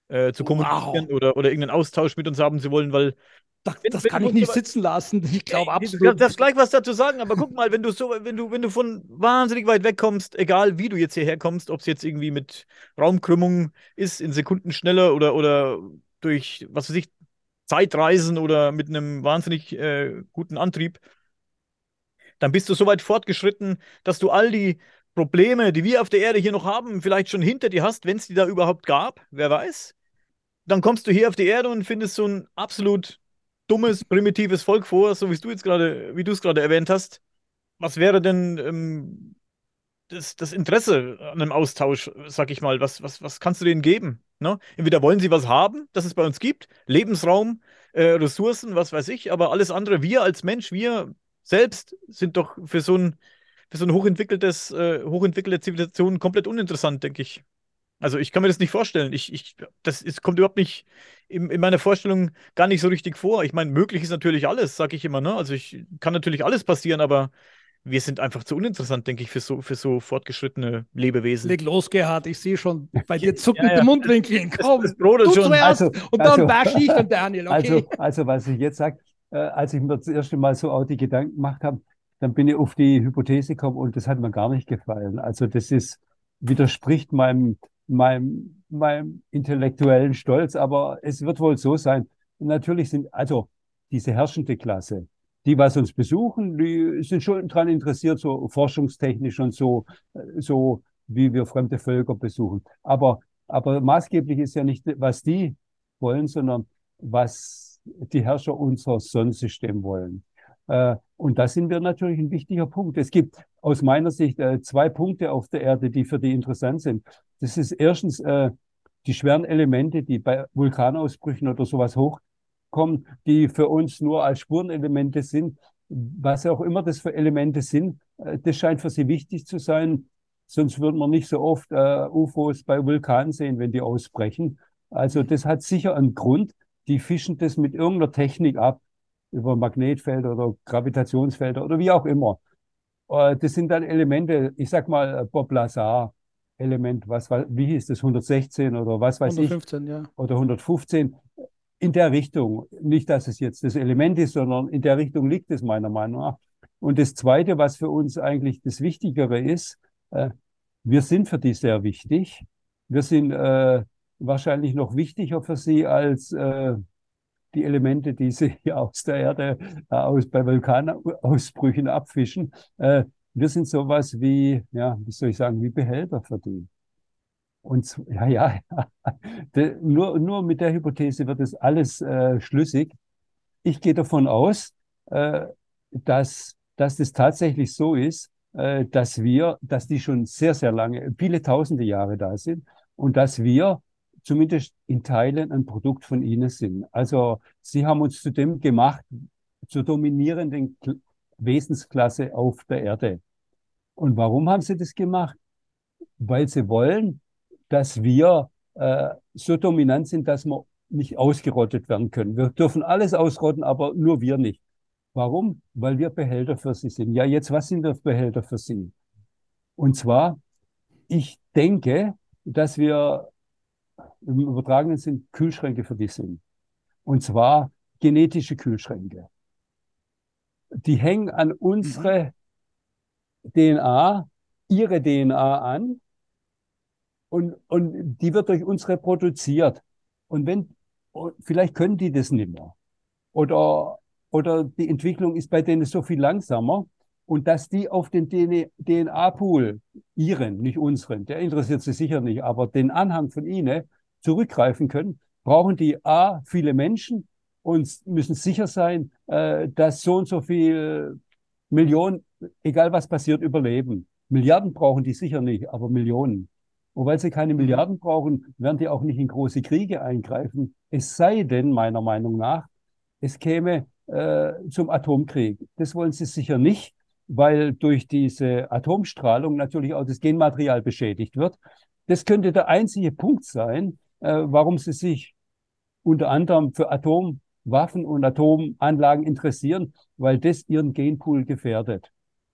äh, zu kommunizieren Wow. oder, oder irgendeinen Austausch mit uns haben zu wollen, weil Das, Wenn- das wenn kann du ich nicht sitzen lassen. Ich glaube absolut. darfst gleich was dazu sagen, aber guck mal, wenn du so, wenn du, wenn du von wahnsinnig weit weg kommst, egal wie du jetzt hierher kommst, ob es jetzt irgendwie mit Raumkrümmung ist, in Sekunden schneller oder, oder durch, was weiß ich, Zeitreisen oder mit einem wahnsinnig äh, guten Antrieb, dann bist du so weit fortgeschritten, dass du all die Probleme, die wir auf der Erde hier noch haben, vielleicht schon hinter dir hast, wenn es die da überhaupt gab, wer weiß. Dann kommst du hier auf die Erde und findest so ein absolut dummes, primitives Volk vor, so wie du jetzt gerade, wie du es gerade erwähnt hast. Was wäre denn ähm, das, das Interesse an einem Austausch, sag ich mal? Was, was, was kannst du denen geben? Ne? Entweder wollen sie was haben, das es bei uns gibt, Lebensraum, äh, Ressourcen, was weiß ich, aber alles andere, wir als Mensch, wir selbst sind doch für so ein, für so ein hochentwickeltes, äh, hochentwickelte Zivilisation komplett uninteressant, denke ich. Also ich kann mir das nicht vorstellen. Ich, ich, das ist, kommt überhaupt nicht in, in meiner Vorstellung gar nicht so richtig vor. Ich meine, möglich ist natürlich alles, sage ich immer. Ne? Also ich kann natürlich alles passieren, aber wir sind einfach zu uninteressant, denke ich, für so, für so fortgeschrittene Lebewesen. Leg los, Gerhard. Ich sehe schon bei dir zucken Ja, ja. Mundwinkeln. Komm, Das brodelt du zuerst Also- und dann also- bashe ich den Daniel, okay? Also, also was ich jetzt sage, äh, als ich mir das erste Mal so auch die Gedanken gemacht habe, dann bin ich auf die Hypothese gekommen und das hat mir gar nicht gefallen. Also das ist, widerspricht meinem, meinem, meinem intellektuellen Stolz, aber es wird wohl so sein. Natürlich sind, also diese herrschende Klasse, die was uns besuchen, die sind schon daran interessiert, so forschungstechnisch und so, äh, so wie wir fremde Völker besuchen. Aber, aber maßgeblich ist ja nicht, was die wollen, sondern was die Herrscher unser Sonnensystem wollen. Äh, und da sind wir natürlich ein wichtiger Punkt. Es gibt aus meiner Sicht äh, zwei Punkte auf der Erde, die für die interessant sind. Das ist erstens äh, die schweren Elemente, die bei Vulkanausbrüchen oder sowas hochkommen, die für uns nur als Spurenelemente sind. Was auch immer das für Elemente sind, äh, das scheint für sie wichtig zu sein. Sonst würden wir nicht so oft äh, UFOs bei Vulkanen sehen, wenn die ausbrechen. Also das hat sicher einen Grund. Die fischen das mit irgendeiner Technik ab, über Magnetfelder oder Gravitationsfelder oder wie auch immer. Äh, Das sind dann Elemente, ich sag mal äh, Bob Lazar Element, was, war- wie hieß das, 116 oder was weiß ich, 115, ja. oder 115. In der Richtung. Nicht, dass es jetzt das Element ist, sondern in der Richtung liegt es meiner Meinung nach. Und das Zweite, was für uns eigentlich das Wichtigere ist, äh, wir sind für die sehr wichtig. Wir sind äh, wahrscheinlich noch wichtiger für sie als äh, die Elemente, die sie hier aus der Erde äh, aus, bei Vulkanausbrüchen abfischen. Äh, wir sind sowas wie, ja, wie soll ich sagen, wie Behälter für die. Und ja, ja, De, nur, nur mit der Hypothese wird es alles äh, schlüssig. Ich gehe davon aus, äh, dass, dass das tatsächlich so ist, äh, dass wir, dass die schon sehr, sehr lange, viele tausende Jahre da sind und dass wir zumindest in Teilen ein Produkt von ihnen sind. Also sie haben uns zu dem gemacht, zur dominierenden Kl- Wesensklasse auf der Erde. Und warum haben sie das gemacht? Weil sie wollen, dass wir äh, so dominant sind, dass wir nicht ausgerottet werden können. Wir dürfen alles ausrotten, aber nur wir nicht. Warum? Weil wir Behälter für sie sind. Ja, jetzt, was sind wir Behälter für sie? Und zwar, ich denke, dass wir im übertragenen Sinn Kühlschränke für die sind. Und zwar genetische Kühlschränke. Die hängen an unsere mhm. DNA, ihre DNA an und, und die wird durch uns reproduziert. Und wenn, vielleicht können die das nicht mehr. Oder, oder die Entwicklung ist bei denen so viel langsamer. Und dass die auf den DNA-Pool, ihren, nicht unseren, der interessiert sie sicher nicht, aber den Anhang von ihnen zurückgreifen können, brauchen die A, viele Menschen und müssen sicher sein, äh, dass so und so viel Millionen, egal was passiert, überleben. Milliarden brauchen die sicher nicht, aber Millionen. Und weil sie keine mhm. Milliarden brauchen, werden die auch nicht in große Kriege eingreifen. Es sei denn, meiner Meinung nach, es käme äh, zum Atomkrieg. Das wollen sie sicher nicht, weil durch diese Atomstrahlung natürlich auch das Genmaterial beschädigt wird. Das könnte der einzige Punkt sein, äh, warum sie sich unter anderem für Atomwaffen und Atomanlagen interessieren, weil das ihren Genpool gefährdet.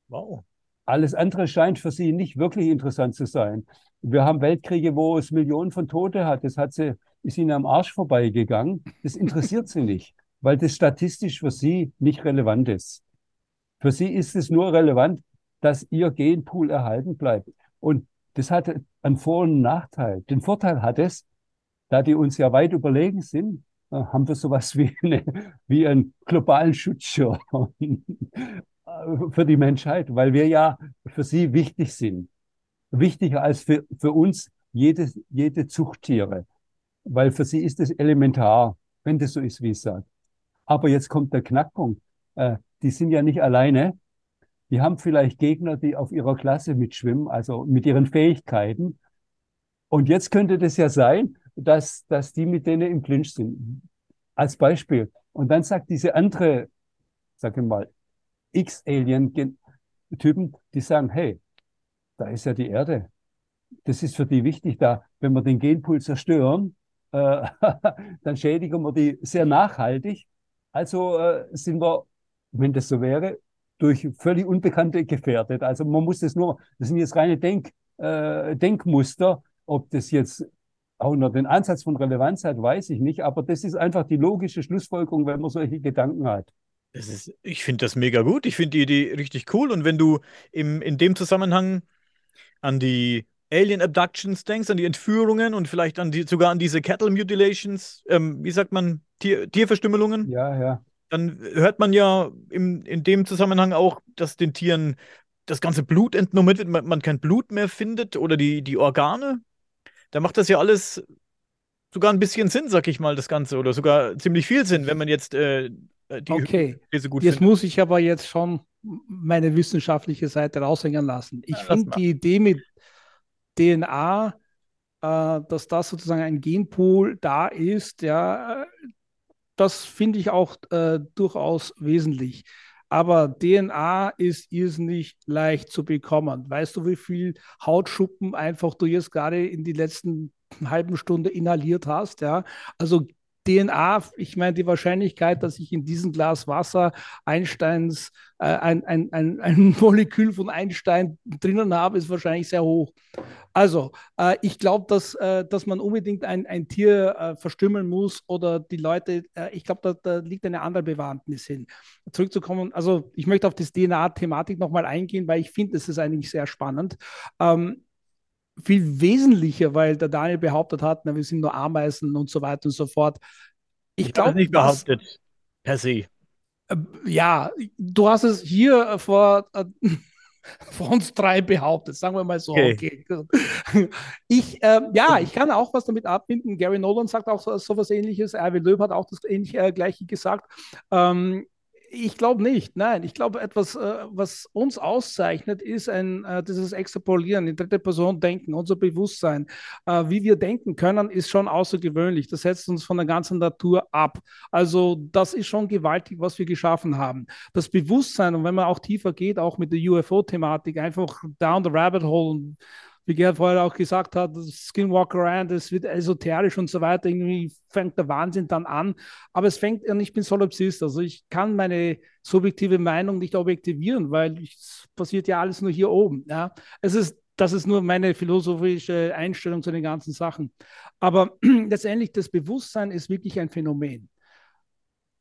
Wow. Alles andere scheint für sie nicht wirklich interessant zu sein. Wir haben Weltkriege, wo es Millionen von Tote hat. Das hat sie, ist ihnen am Arsch vorbeigegangen. Das interessiert sie nicht, weil das statistisch für sie nicht relevant ist. Für sie ist es nur relevant, dass ihr Genpool erhalten bleibt. Und das hat einen Vor- und Nachteil. Den Vorteil hat es, da die uns ja weit überlegen sind, haben wir sowas wie, eine, wie einen globalen Schutzschirm für die Menschheit, weil wir ja für sie wichtig sind wichtiger als für, für uns jede, jede Zuchttiere, weil für sie ist es elementar, wenn das so ist, wie ich sage. Aber jetzt kommt der Knackpunkt. Äh, die sind ja nicht alleine. Die haben vielleicht Gegner, die auf ihrer Klasse mitschwimmen, also mit ihren Fähigkeiten. Und jetzt könnte das ja sein, dass, dass die mit denen im Clinch sind. Als Beispiel. Und dann sagt diese andere, sag ich mal, X-Alien-Typen, die sagen, hey, da ist ja die Erde. Das ist für die wichtig, da, wenn wir den Genpool zerstören, äh, dann schädigen wir die sehr nachhaltig. Also äh, sind wir, wenn das so wäre, durch völlig Unbekannte gefährdet. Also man muss das nur, das sind jetzt reine Denk, äh, Denkmuster. Ob das jetzt auch noch den Ansatz von Relevanz hat, weiß ich nicht. Aber das ist einfach die logische Schlussfolgerung, wenn man solche Gedanken hat. Ist, ich finde das mega gut. Ich finde die Idee richtig cool. Und wenn du im, in dem Zusammenhang an die Alien Abductions denkst, an die Entführungen und vielleicht an die, sogar an diese Cattle Mutilations, ähm, wie sagt man, Tier, Tierverstümmelungen. Ja, ja. Dann hört man ja im, in dem Zusammenhang auch, dass den Tieren das ganze Blut entnommen wird, man, man kein Blut mehr findet oder die, die Organe. Da macht das ja alles sogar ein bisschen Sinn, sag ich mal, das Ganze, oder sogar ziemlich viel Sinn, wenn man jetzt äh, die okay. These gut Jetzt findet. muss ich aber jetzt schon meine wissenschaftliche Seite raushängen lassen. Ich ja, finde die Idee mit DNA, äh, dass das sozusagen ein Genpool da ist, ja, das finde ich auch äh, durchaus wesentlich. Aber DNA ist irrsinnig leicht zu bekommen. Weißt du, wie viel Hautschuppen einfach du jetzt gerade in die letzten halben Stunde inhaliert hast? Ja, also DNA, ich meine, die Wahrscheinlichkeit, dass ich in diesem Glas Wasser Einsteins, äh, ein, ein, ein, ein, Molekül von Einstein drinnen habe, ist wahrscheinlich sehr hoch. Also, äh, ich glaube, dass, äh, dass man unbedingt ein, ein Tier äh, verstümmeln muss oder die Leute, äh, ich glaube, da, da, liegt eine andere Bewandtnis hin. Zurückzukommen, also ich möchte auf das DNA-Thematik nochmal eingehen, weil ich finde, es ist eigentlich sehr spannend. Ähm, viel wesentlicher, weil der Daniel behauptet hat, na, wir sind nur Ameisen und so weiter und so fort. Ich, ich glaube nicht behauptet, was, per se. Äh, ja, du hast es hier vor, äh, vor uns drei behauptet, sagen wir mal so. Okay. okay. Ich, äh, ja, ich kann auch was damit abbinden. Gary Nolan sagt auch so, so was ähnliches. Erwin Löb hat auch das ähnliche äh, gleiche gesagt. Ähm, ich glaube nicht. Nein, ich glaube, etwas, äh, was uns auszeichnet, ist ein, äh, dieses Extrapolieren, in dritte Person denken, unser Bewusstsein. Äh, wie wir denken können, ist schon außergewöhnlich. Das setzt uns von der ganzen Natur ab. Also, das ist schon gewaltig, was wir geschaffen haben. Das Bewusstsein, und wenn man auch tiefer geht, auch mit der UFO-Thematik, einfach down the rabbit hole und wie Gerhard vorher auch gesagt hat, Skinwalker Rand, es wird esoterisch und so weiter, irgendwie fängt der Wahnsinn dann an. Aber es fängt, und ich bin Solipsist, also ich kann meine subjektive Meinung nicht objektivieren, weil es passiert ja alles nur hier oben. Ja. Es ist das ist nur meine philosophische Einstellung zu den ganzen Sachen. Aber letztendlich, das Bewusstsein ist wirklich ein Phänomen.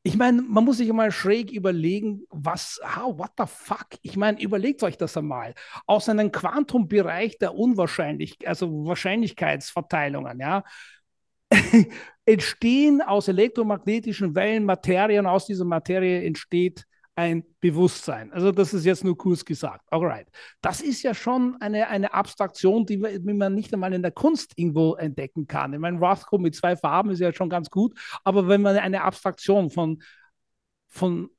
Ich meine, man muss sich mal schräg überlegen, was, how, what the fuck? Ich meine, überlegt euch das einmal. Aus einem Quantumbereich der Unwahrscheinlich, also Wahrscheinlichkeitsverteilungen, ja, entstehen aus elektromagnetischen Wellen Materie aus dieser Materie entsteht ein Bewusstsein. Also das ist jetzt nur kurz gesagt. Alright. Das ist ja schon eine, eine Abstraktion, die, man nicht einmal in der Kunst irgendwo entdecken kann. Ich meine, Rothko mit zwei Farben ist ja schon ganz gut, aber wenn man eine Abstraktion von, von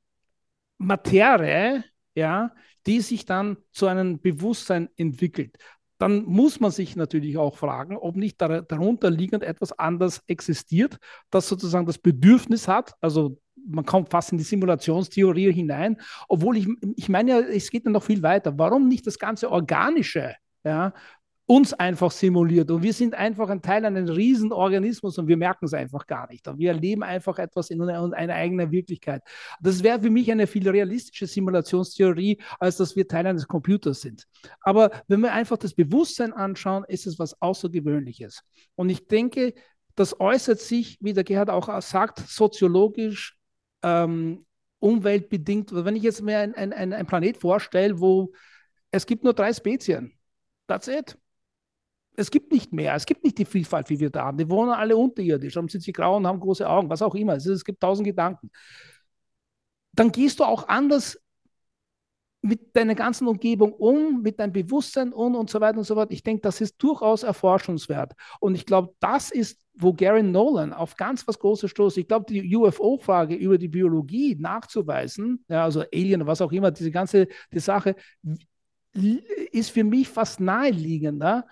Materie, ja, die sich dann zu einem Bewusstsein entwickelt, dann muss man sich natürlich auch fragen, ob nicht darunter liegend etwas anders existiert, das sozusagen das Bedürfnis hat, also man kommt fast in die Simulationstheorie hinein, obwohl ich, ich meine ja, es geht ja noch viel weiter. Warum nicht das ganze Organische, ja, uns einfach simuliert und wir sind einfach ein Teil eines Riesenorganismus und wir merken es einfach gar nicht. Und wir erleben einfach etwas in einer eigenen Wirklichkeit. Das wäre für mich eine viel realistische Simulationstheorie, als dass wir Teil eines Computers sind. Aber wenn wir einfach das Bewusstsein anschauen, ist es was Außergewöhnliches. Und ich denke, das äußert sich, wie der Gerhard auch sagt, soziologisch, ähm, umweltbedingt. Wenn ich jetzt mir ein, ein, ein, Planet vorstelle, wo es gibt nur drei Spezien, that's it. Es gibt nicht mehr, es gibt nicht die Vielfalt, wie wir da haben. Die wohnen alle unterirdisch, haben sind sie grau und haben große Augen, was auch immer. Es gibt tausend Gedanken. Dann gehst du auch anders mit deiner ganzen Umgebung um, mit deinem Bewusstsein um und so weiter und so fort. Ich denke, das ist durchaus erforschungswert. Und ich glaube, das ist, wo Gary Nolan auf ganz was Großes stoßt. Ich glaube, die UFO-Frage über die Biologie nachzuweisen, ja, also Alien, was auch immer, diese ganze die Sache, ist für mich fast naheliegender,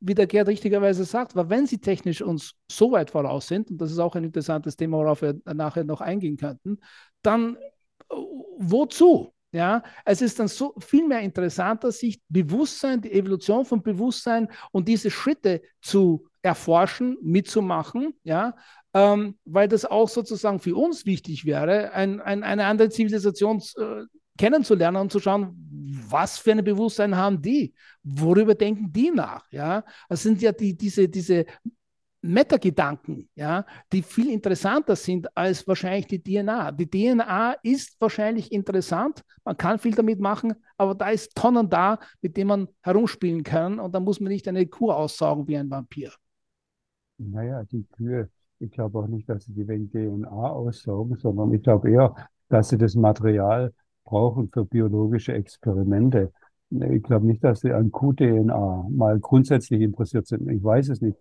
wie der Gerd richtigerweise sagt, weil wenn sie technisch uns so weit voraus sind, und das ist auch ein interessantes Thema, worauf wir nachher noch eingehen könnten, dann äh, wozu? Ja, es ist dann so viel mehr interessanter, sich Bewusstsein, die Evolution von Bewusstsein und diese Schritte zu erforschen, mitzumachen, ja, ähm, weil das auch sozusagen für uns wichtig wäre, ein, ein, eine andere Zivilisation äh, kennenzulernen und zu schauen, was für ein Bewusstsein haben die, worüber denken die nach, ja. Das sind ja die, diese, diese Metagedanken, ja, die viel interessanter sind als wahrscheinlich die DNA. Die DNA ist wahrscheinlich interessant, man kann viel damit machen, aber da ist Tonnen da, mit denen man herumspielen kann und da muss man nicht eine Kuh aussaugen wie ein Vampir. Naja, die Kühe, ich glaube auch nicht, dass sie die wegen DNA aussaugen, sondern ich glaube eher, dass sie das Material brauchen für biologische Experimente. Ich glaube nicht, dass sie an QDNA mal grundsätzlich interessiert sind. Ich weiß es nicht,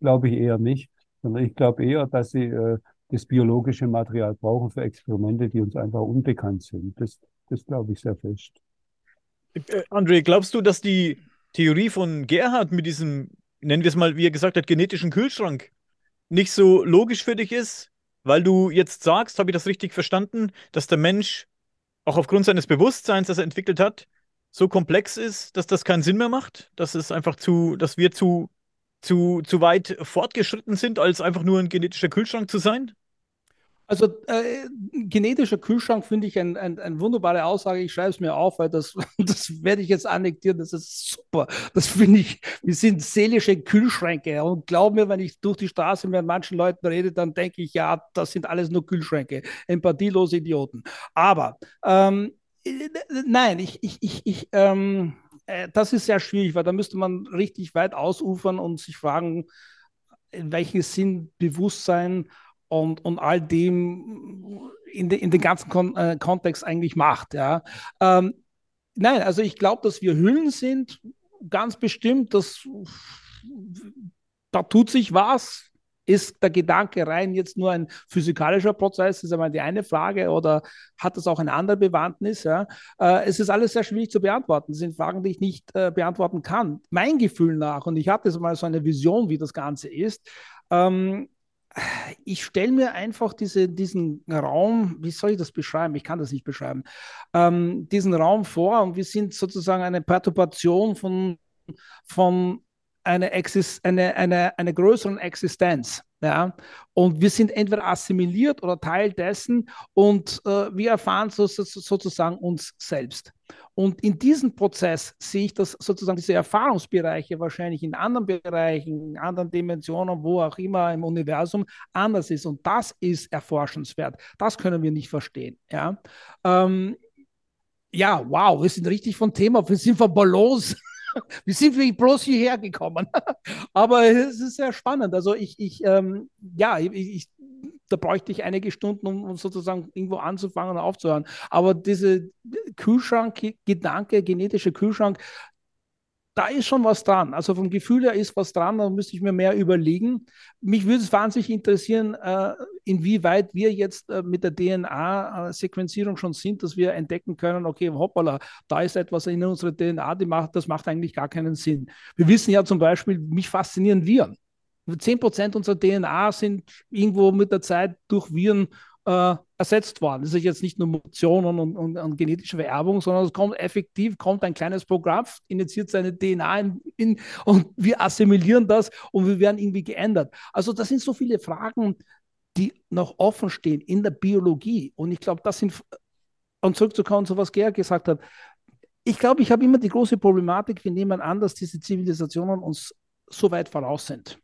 glaube ich eher nicht, sondern ich glaube eher, dass sie äh, das biologische Material brauchen für Experimente, die uns einfach unbekannt sind. Das, das glaube ich sehr fest. Äh, André, glaubst du, dass die Theorie von Gerhard mit diesem, nennen wir es mal, wie er gesagt hat, genetischen Kühlschrank nicht so logisch für dich ist? Weil du jetzt sagst, habe ich das richtig verstanden, dass der Mensch auch aufgrund seines Bewusstseins, das er entwickelt hat, so komplex ist, dass das keinen Sinn mehr macht, dass es einfach zu, dass wir zu, zu, zu weit fortgeschritten sind, als einfach nur ein genetischer Kühlschrank zu sein? Also äh, genetischer Kühlschrank finde ich eine ein, ein wunderbare Aussage. Ich schreibe es mir auf, weil das, das werde ich jetzt annektieren. Das ist super. Das finde ich, wir sind seelische Kühlschränke. Und glaub mir, wenn ich durch die Straße mit manchen Leuten rede, dann denke ich, ja, das sind alles nur Kühlschränke. Empathielose Idioten. Aber ähm, Nein, ich, ich, ich, ich ähm, äh, das ist sehr schwierig, weil da müsste man richtig weit ausufern und sich fragen, in welchen Sinn Bewusstsein und, und all dem in, de, in den ganzen Kon äh, Kontext eigentlich macht. Ja. Ähm, nein, also ich glaube, dass wir Hüllen sind, ganz bestimmt, dass da tut sich was. Ist der Gedanke rein jetzt nur ein physikalischer Prozess? ist einmal die eine Frage. Oder hat das auch eine andere Bewandtnis? Ja? Äh, es ist alles sehr schwierig zu beantworten. Das sind Fragen, die ich nicht äh, beantworten kann. Mein Gefühl nach, und ich habe jetzt mal so eine Vision, wie das Ganze ist, ähm, ich stelle mir einfach diese, diesen Raum, wie soll ich das beschreiben? Ich kann das nicht beschreiben, ähm, diesen Raum vor und wir sind sozusagen eine Perturbation von, von eine, Exis eine, eine, eine größeren Existenz. Ja? Und wir sind entweder assimiliert oder Teil dessen und äh, wir erfahren so, so, sozusagen uns selbst. Und in diesem Prozess sehe ich, dass sozusagen diese Erfahrungsbereiche wahrscheinlich in anderen Bereichen, in anderen Dimensionen, wo auch immer im Universum anders ist. Und das ist erforschenswert. Das können wir nicht verstehen. Ja, ähm, ja wow, wir sind richtig vom Thema, wir sind von Balance wie sind wir bloß hierher gekommen? Aber es ist sehr spannend. Also ich, ich ähm, ja, ich, ich, da bräuchte ich einige Stunden, um, um, sozusagen irgendwo anzufangen und aufzuhören. Aber diese Kühlschrank-Gedanke, genetische Kühlschrank, da ist schon was dran. Also vom Gefühl her ist was dran, da müsste ich mir mehr überlegen. Mich würde es wahnsinnig interessieren, äh, inwieweit wir jetzt äh, mit der DNA-Sequenzierung schon sind, dass wir entdecken können, okay, hoppala, da ist etwas in unserer DNA, die macht, das macht eigentlich gar keinen Sinn. Wir wissen ja zum Beispiel, mich faszinieren Viren. 10% unserer DNA sind irgendwo mit der Zeit durch Viren äh, ersetzt worden. Das ist jetzt nicht nur Mutationen und, und, und, genetische Vererbung, sondern es kommt effektiv, kommt ein kleines Programm, initiiert seine DNA in, in, und wir assimilieren das und wir werden irgendwie geändert. Also das sind so viele Fragen, die noch offen stehen in der Biologie. Und ich glaube, das sind, und zurückzukommen zu was Gerhard gesagt hat, ich glaube, ich habe immer die große Problematik, wir nehmen an, dass diese Zivilisationen uns so weit voraus sind.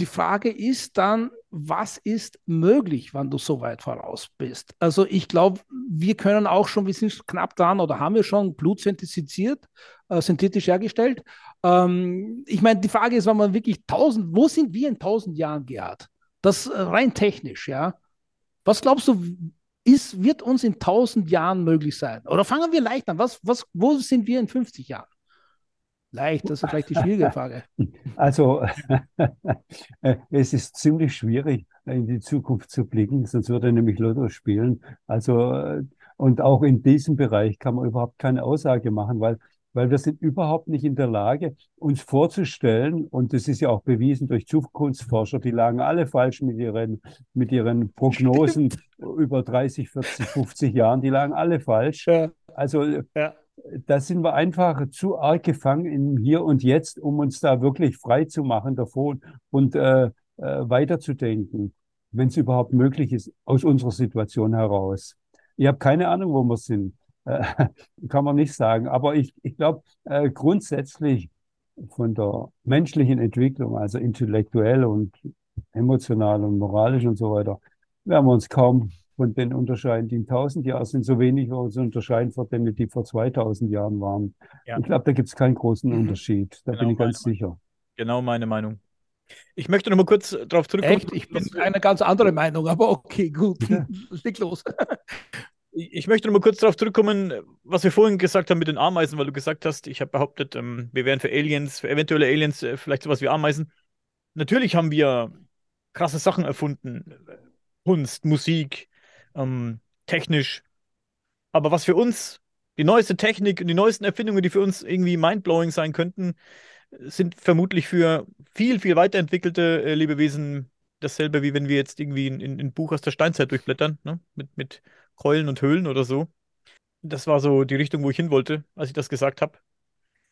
Die Frage ist dann, was ist möglich, wann du so weit voraus bist? Also ich glaube, wir können auch schon, wir sind knapp dran oder haben wir schon Blut synthesiziert, äh, synthetisch hergestellt. Ähm, ich meine, die Frage ist, wann man wirklich tausend, wo sind wir in tausend Jahren, Gerhard? Das äh, rein technisch, ja. Was glaubst du, ist, wird uns in tausend Jahren möglich sein? Oder fangen wir leicht an. Was, was, wo sind wir in 50 Jahren? Leicht, das ist vielleicht die schwierige Frage. Also, es ist ziemlich schwierig, in die Zukunft zu blicken, sonst würde er nämlich Lotto spielen. Also, und auch in diesem Bereich kann man überhaupt keine Aussage machen, weil, weil wir sind überhaupt nicht in der Lage, uns vorzustellen, und das ist ja auch bewiesen durch Zukunftsforscher, die lagen alle falsch mit ihren, mit ihren Prognosen über 30, 40, 50 Jahren, die lagen alle falsch. Ja. Also, ja da sind wir einfach zu arg gefangen im Hier und Jetzt, um uns da wirklich frei zu machen davon und äh, äh, weiterzudenken, wenn es überhaupt möglich ist, aus unserer Situation heraus. Ich habe keine Ahnung, wo wir sind. Äh, kann man nicht sagen. Aber ich, ich glaube, äh, grundsätzlich von der menschlichen Entwicklung, also intellektuell und emotional und moralisch und so weiter, werden wir uns kaum von den unterscheiden, die in 1000 Jahren sind, so wenig wir uns unterscheiden von denen, die vor 2000 Jahren waren. Ja. Ich glaube, da gibt es keinen großen mhm. Unterschied. Da genau bin ich ganz sicher. Meinung. Genau meine Meinung. Ich möchte noch mal kurz darauf zurückkommen. Echt? Ich bin eine ganz andere Meinung, aber okay, gut. Leg los. Ich möchte noch mal kurz darauf zurückkommen, was wir vorhin gesagt haben mit den Ameisen, weil du gesagt hast, ich habe behauptet, ähm, wir wären für Aliens, für eventuelle Aliens, äh, vielleicht sowas wie Ameisen. Natürlich haben wir krasse Sachen erfunden. Kunst, Musik, ähm, technisch. Aber was für uns die neueste Technik und die neuesten Erfindungen, die für uns irgendwie mindblowing sein könnten, sind vermutlich für viel, viel weiterentwickelte äh, Lebewesen dasselbe, wie wenn wir jetzt irgendwie ein, Buch aus der Steinzeit durchblättern, ne? mit, mit Keulen und Höhlen oder so. Das war so die Richtung, wo ich hin wollte, als ich das gesagt habe.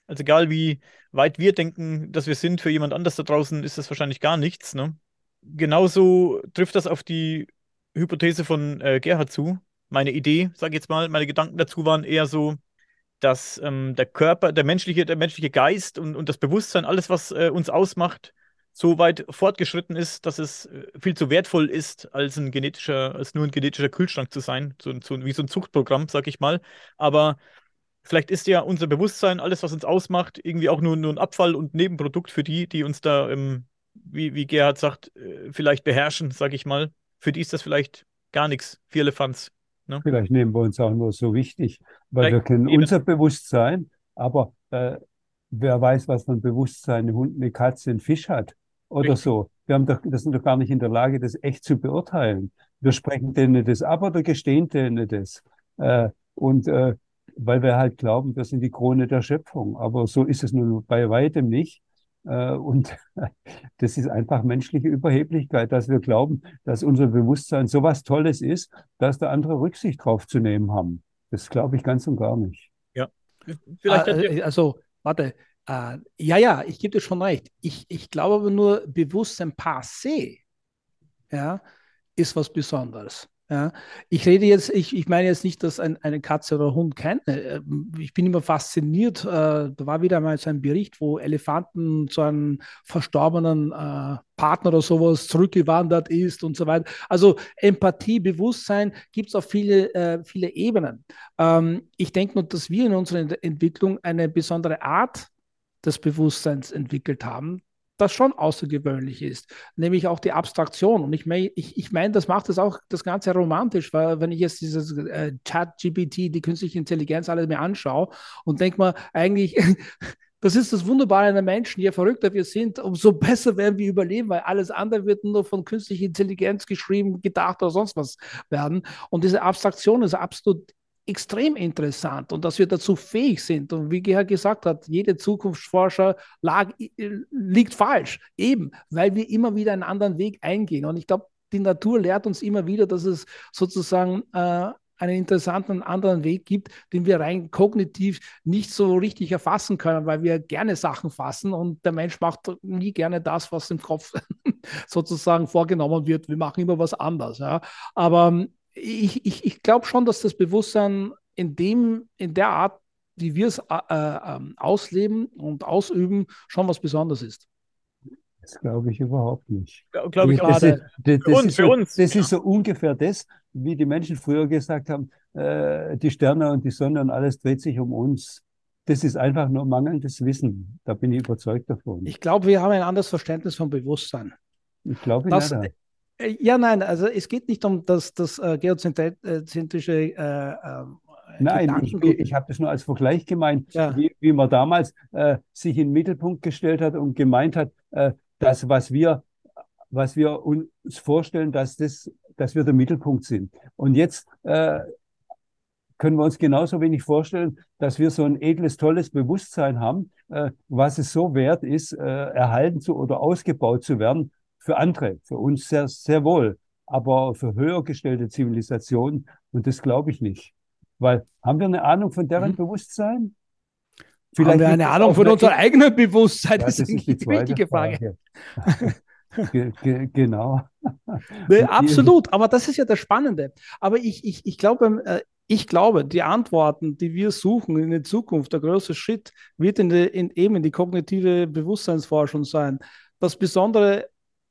Also egal wie weit wir denken, dass wir sind, für jemand anders da draußen ist das wahrscheinlich gar nichts. Ne? Genauso trifft das auf die Hypothese von äh, Gerhard zu. Meine Idee, sage jetzt mal, meine Gedanken dazu waren eher so, dass ähm, der Körper, der menschliche, der menschliche Geist und, und das Bewusstsein, alles, was äh, uns ausmacht, so weit fortgeschritten ist, dass es äh, viel zu wertvoll ist, als ein genetischer, als nur ein genetischer Kühlschrank zu sein, so, so wie so ein Zuchtprogramm, sag ich mal. Aber vielleicht ist ja unser Bewusstsein, alles, was uns ausmacht, irgendwie auch nur, nur ein Abfall und Nebenprodukt für die, die uns da, ähm, wie, wie Gerhard sagt, äh, vielleicht beherrschen, sag ich mal für die ist das vielleicht gar nichts, vier Elefants. Ne? Vielleicht nehmen wir uns auch nur so wichtig, weil vielleicht wir kennen eben. unser Bewusstsein, aber äh, wer weiß, was für ein Bewusstsein ein Hund, eine Katze, ein Fisch hat oder Richtig. so. Wir haben doch, das sind doch gar nicht in der Lage, das echt zu beurteilen. Wir sprechen denen das ab oder gestehen denen das. Äh, und äh, weil wir halt glauben, wir sind die Krone der Schöpfung. Aber so ist es nun bei weitem nicht. Äh, und das ist einfach menschliche Überheblichkeit, dass wir glauben, dass unser Bewusstsein so was Tolles ist, dass da andere Rücksicht drauf zu nehmen haben. Das glaube ich ganz und gar nicht. Ja. Vielleicht ah, äh, also, warte, Äh, ja, ja, ich gebe dir schon recht. Ich, ich glaube aber nur, Bewusstsein per se ja, ist was Besonderes. Ja, ich rede jetzt, ich, ich meine jetzt nicht, dass ein, eine Katze oder Hund keine. Äh, ich bin immer fasziniert. Äh, da war wieder mal so ein Bericht, wo Elefanten zu einem verstorbenen äh, Partner oder sowas zurückgewandert ist und so weiter. Also Empathie, Bewusstsein gibt es auf viele, äh, viele Ebenen. Ähm, ich denke nur, dass wir in unserer Entwicklung eine besondere Art des Bewusstseins entwickelt haben, das schon außergewöhnlich ist, nämlich auch die Abstraktion. Und ich meine, ich, ich mein, das macht das auch das Ganze romantisch, weil wenn ich jetzt dieses äh, Chat-GPT, die künstliche Intelligenz alles mir anschaue und denke mal, eigentlich, das ist das Wunderbare an den Menschen, je verrückter wir sind, umso besser werden wir überleben, weil alles andere wird nur von künstlicher Intelligenz geschrieben, gedacht oder sonst was werden. Und diese Abstraktion ist absolut extrem interessant und dass wir dazu fähig sind. Und wie Gerhard gesagt hat, jeder Zukunftsforscher lag, liegt falsch, eben weil wir immer wieder einen anderen Weg eingehen. Und ich glaube, die Natur lehrt uns immer wieder, dass es sozusagen äh, einen interessanten anderen Weg gibt, den wir rein kognitiv nicht so richtig erfassen können, weil wir gerne Sachen fassen und der Mensch macht nie gerne das, was im Kopf sozusagen vorgenommen wird. Wir machen immer was anderes. Ja. Aber ich, ich, ich glaube schon, dass das Bewusstsein in, dem, in der Art, wie wir es äh, äh, ausleben und ausüben, schon was Besonderes ist. Das glaube ich überhaupt nicht. Glaube ich das, ist, das, das, uns, ist so, uns, das ja. ist so ungefähr das, wie die Menschen früher gesagt haben, äh, die Sterne und die Sonne und alles dreht sich um uns. Das ist einfach nur mangelndes Wissen. Da bin ich überzeugt davon. Ich glaube, wir haben ein anderes Verständnis von Bewusstsein. Ich glaube nicht. Ja, nein, also es geht nicht um das, das äh, geozentrische äh, äh, Nein, ich, ich habe das nur als Vergleich gemeint, ja. wie, wie man damals äh, sich in den Mittelpunkt gestellt hat und gemeint hat, äh, dass was wir, was wir uns vorstellen, dass, das, dass wir der Mittelpunkt sind. Und jetzt äh, können wir uns genauso wenig vorstellen, dass wir so ein edles, tolles Bewusstsein haben, äh, was es so wert ist, äh, erhalten zu oder ausgebaut zu werden, für andere, für uns sehr, sehr wohl, aber für höher gestellte Zivilisationen, und das glaube ich nicht. Weil, haben wir eine Ahnung von deren mhm. Bewusstsein? Vielleicht haben wir eine Ahnung von unserem eigenen Bewusstsein? Ja, das, das, ist die, die wichtige Frage. Frage. Ge ge genau. Nee, absolut, aber das ist ja das Spannende. Aber ich, ich, ich, glaube, äh, ich glaube, die Antworten, die wir suchen in der Zukunft, der größte Schritt wird in, die, in eben in die kognitive Bewusstseinsforschung sein. Das Besondere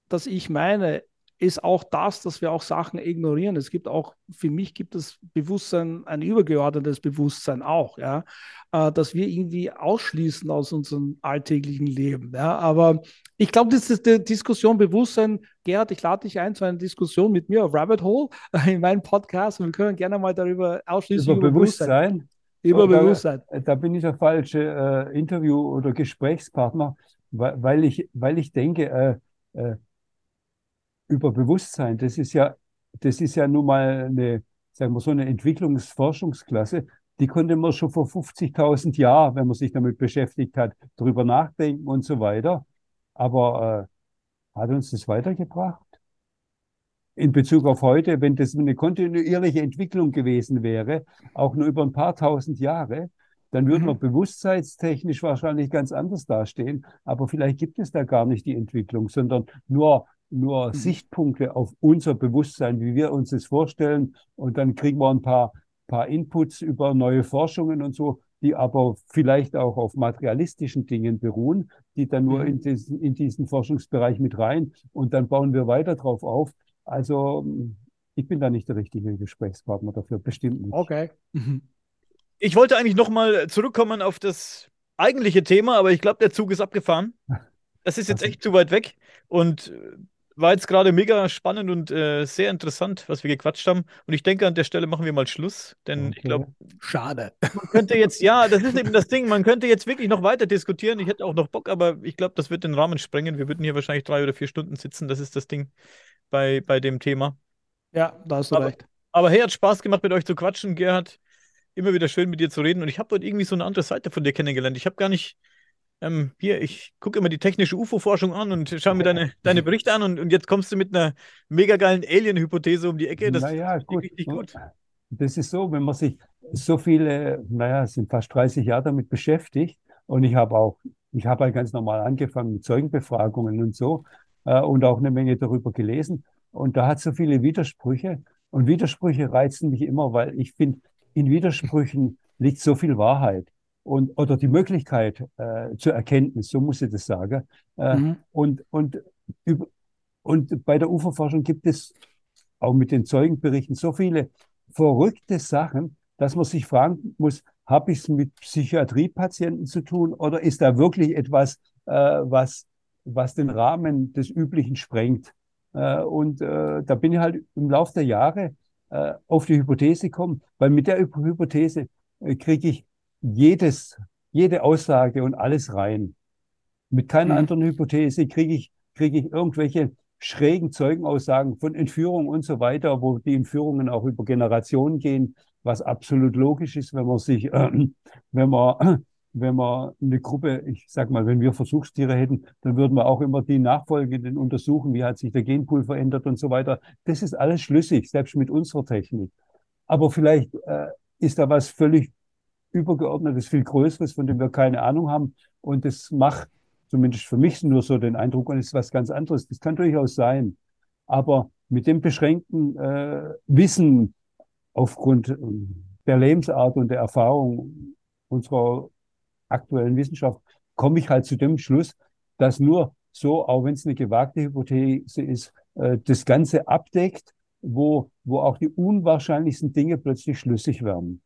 das ich meine, ist auch das, dass wir auch Sachen ignorieren. Es gibt auch, für mich gibt es Bewusstsein, ein übergeordnetes Bewusstsein auch, ja, äh, dass wir irgendwie ausschließen aus unserem alltäglichen Leben. Ja. Aber ich glaube, das ist die Diskussion Bewusstsein. Gerhard, ich lade dich ein zu einer Diskussion mit mir auf Rabbit Hole in meinem Podcast und wir können gerne mal darüber ausschließen. Über, über Bewusstsein. Bewusstsein. Über da, Bewusstsein. Da bin ich der falsche äh, Interview- oder Gesprächspartner, weil, weil, ich, weil ich denke, äh, äh, über Bewusstsein, das ist ja, das ist ja nun mal eine, sagen wir so eine Entwicklungsforschungsklasse, die konnte man schon vor 50.000 Jahren, wenn man sich damit beschäftigt hat, darüber nachdenken und so weiter. Aber äh, hat uns das weitergebracht? In Bezug auf heute, wenn das eine kontinuierliche Entwicklung gewesen wäre, auch nur über ein paar tausend Jahre, dann würden mhm. wir bewusstseinstechnisch wahrscheinlich ganz anders dastehen. Aber vielleicht gibt es da gar nicht die Entwicklung, sondern nur nur mhm. Sichtpunkte auf unser Bewusstsein, wie wir uns das vorstellen. Und dann kriegen wir ein paar, paar Inputs über neue Forschungen und so, die aber vielleicht auch auf materialistischen Dingen beruhen, die dann nur mhm. in, diesen, in diesen Forschungsbereich mit rein. Und dann bauen wir weiter drauf auf. Also ich bin da nicht der richtige Gesprächspartner dafür, bestimmt nicht. Okay. Mhm. Ich wollte eigentlich nochmal zurückkommen auf das eigentliche Thema, aber ich glaube, der Zug ist abgefahren. Das ist jetzt echt zu weit weg. Und war jetzt gerade mega spannend und äh, sehr interessant, was wir gequatscht haben. Und ich denke, an der Stelle machen wir mal Schluss, denn okay. ich glaube. Schade. Man könnte jetzt, ja, das ist eben das Ding, man könnte jetzt wirklich noch weiter diskutieren. Ich hätte auch noch Bock, aber ich glaube, das wird den Rahmen sprengen. Wir würden hier wahrscheinlich drei oder vier Stunden sitzen. Das ist das Ding bei, bei dem Thema. Ja, da hast du aber, recht. Aber hey, hat Spaß gemacht, mit euch zu quatschen, Gerhard. Immer wieder schön, mit dir zu reden. Und ich habe heute irgendwie so eine andere Seite von dir kennengelernt. Ich habe gar nicht ähm, hier, ich gucke immer die technische UFO-Forschung an und schaue mir deine, deine Berichte an und, und jetzt kommst du mit einer mega geilen Alien-Hypothese um die Ecke. Das naja, gut. richtig gut. Das ist so, wenn man sich so viele, naja, es sind fast 30 Jahre damit beschäftigt und ich habe auch ich habe halt ganz normal angefangen mit Zeugenbefragungen und so äh, und auch eine Menge darüber gelesen. Und da hat so viele Widersprüche. Und Widersprüche reizen mich immer, weil ich finde, in Widersprüchen liegt so viel Wahrheit und oder die Möglichkeit äh, zur Erkenntnis, so muss ich das sagen. Äh, mhm. Und und und bei der Uferforschung gibt es auch mit den Zeugenberichten so viele verrückte Sachen, dass man sich fragen muss, habe ich es mit Psychiatriepatienten zu tun oder ist da wirklich etwas, äh, was, was den Rahmen des Üblichen sprengt? Äh, und äh, da bin ich halt im Laufe der Jahre äh, auf die Hypothese gekommen, weil mit der Hypothese äh, kriege ich jedes, jede Aussage und alles rein. Mit keiner mhm. anderen Hypothese kriege ich, kriege ich irgendwelche schrägen Zeugenaussagen von Entführung und so weiter, wo die Entführungen auch über Generationen gehen, was absolut logisch ist, wenn man sich, äh, wenn man, wenn man eine Gruppe, ich sag mal, wenn wir Versuchstiere hätten, dann würden wir auch immer die Nachfolgenden untersuchen, wie hat sich der Genpool verändert und so weiter. Das ist alles schlüssig, selbst mit unserer Technik. Aber vielleicht äh, ist da was völlig übergeordnetes, viel Größeres, von dem wir keine Ahnung haben. Und das macht zumindest für mich nur so den Eindruck, und es ist was ganz anderes. Das kann durchaus sein. Aber mit dem beschränkten äh, Wissen aufgrund äh, der Lebensart und der Erfahrung unserer aktuellen Wissenschaft komme ich halt zu dem Schluss, dass nur so, auch wenn es eine gewagte Hypothese ist, äh, das Ganze abdeckt, wo, wo auch die unwahrscheinlichsten Dinge plötzlich schlüssig werden.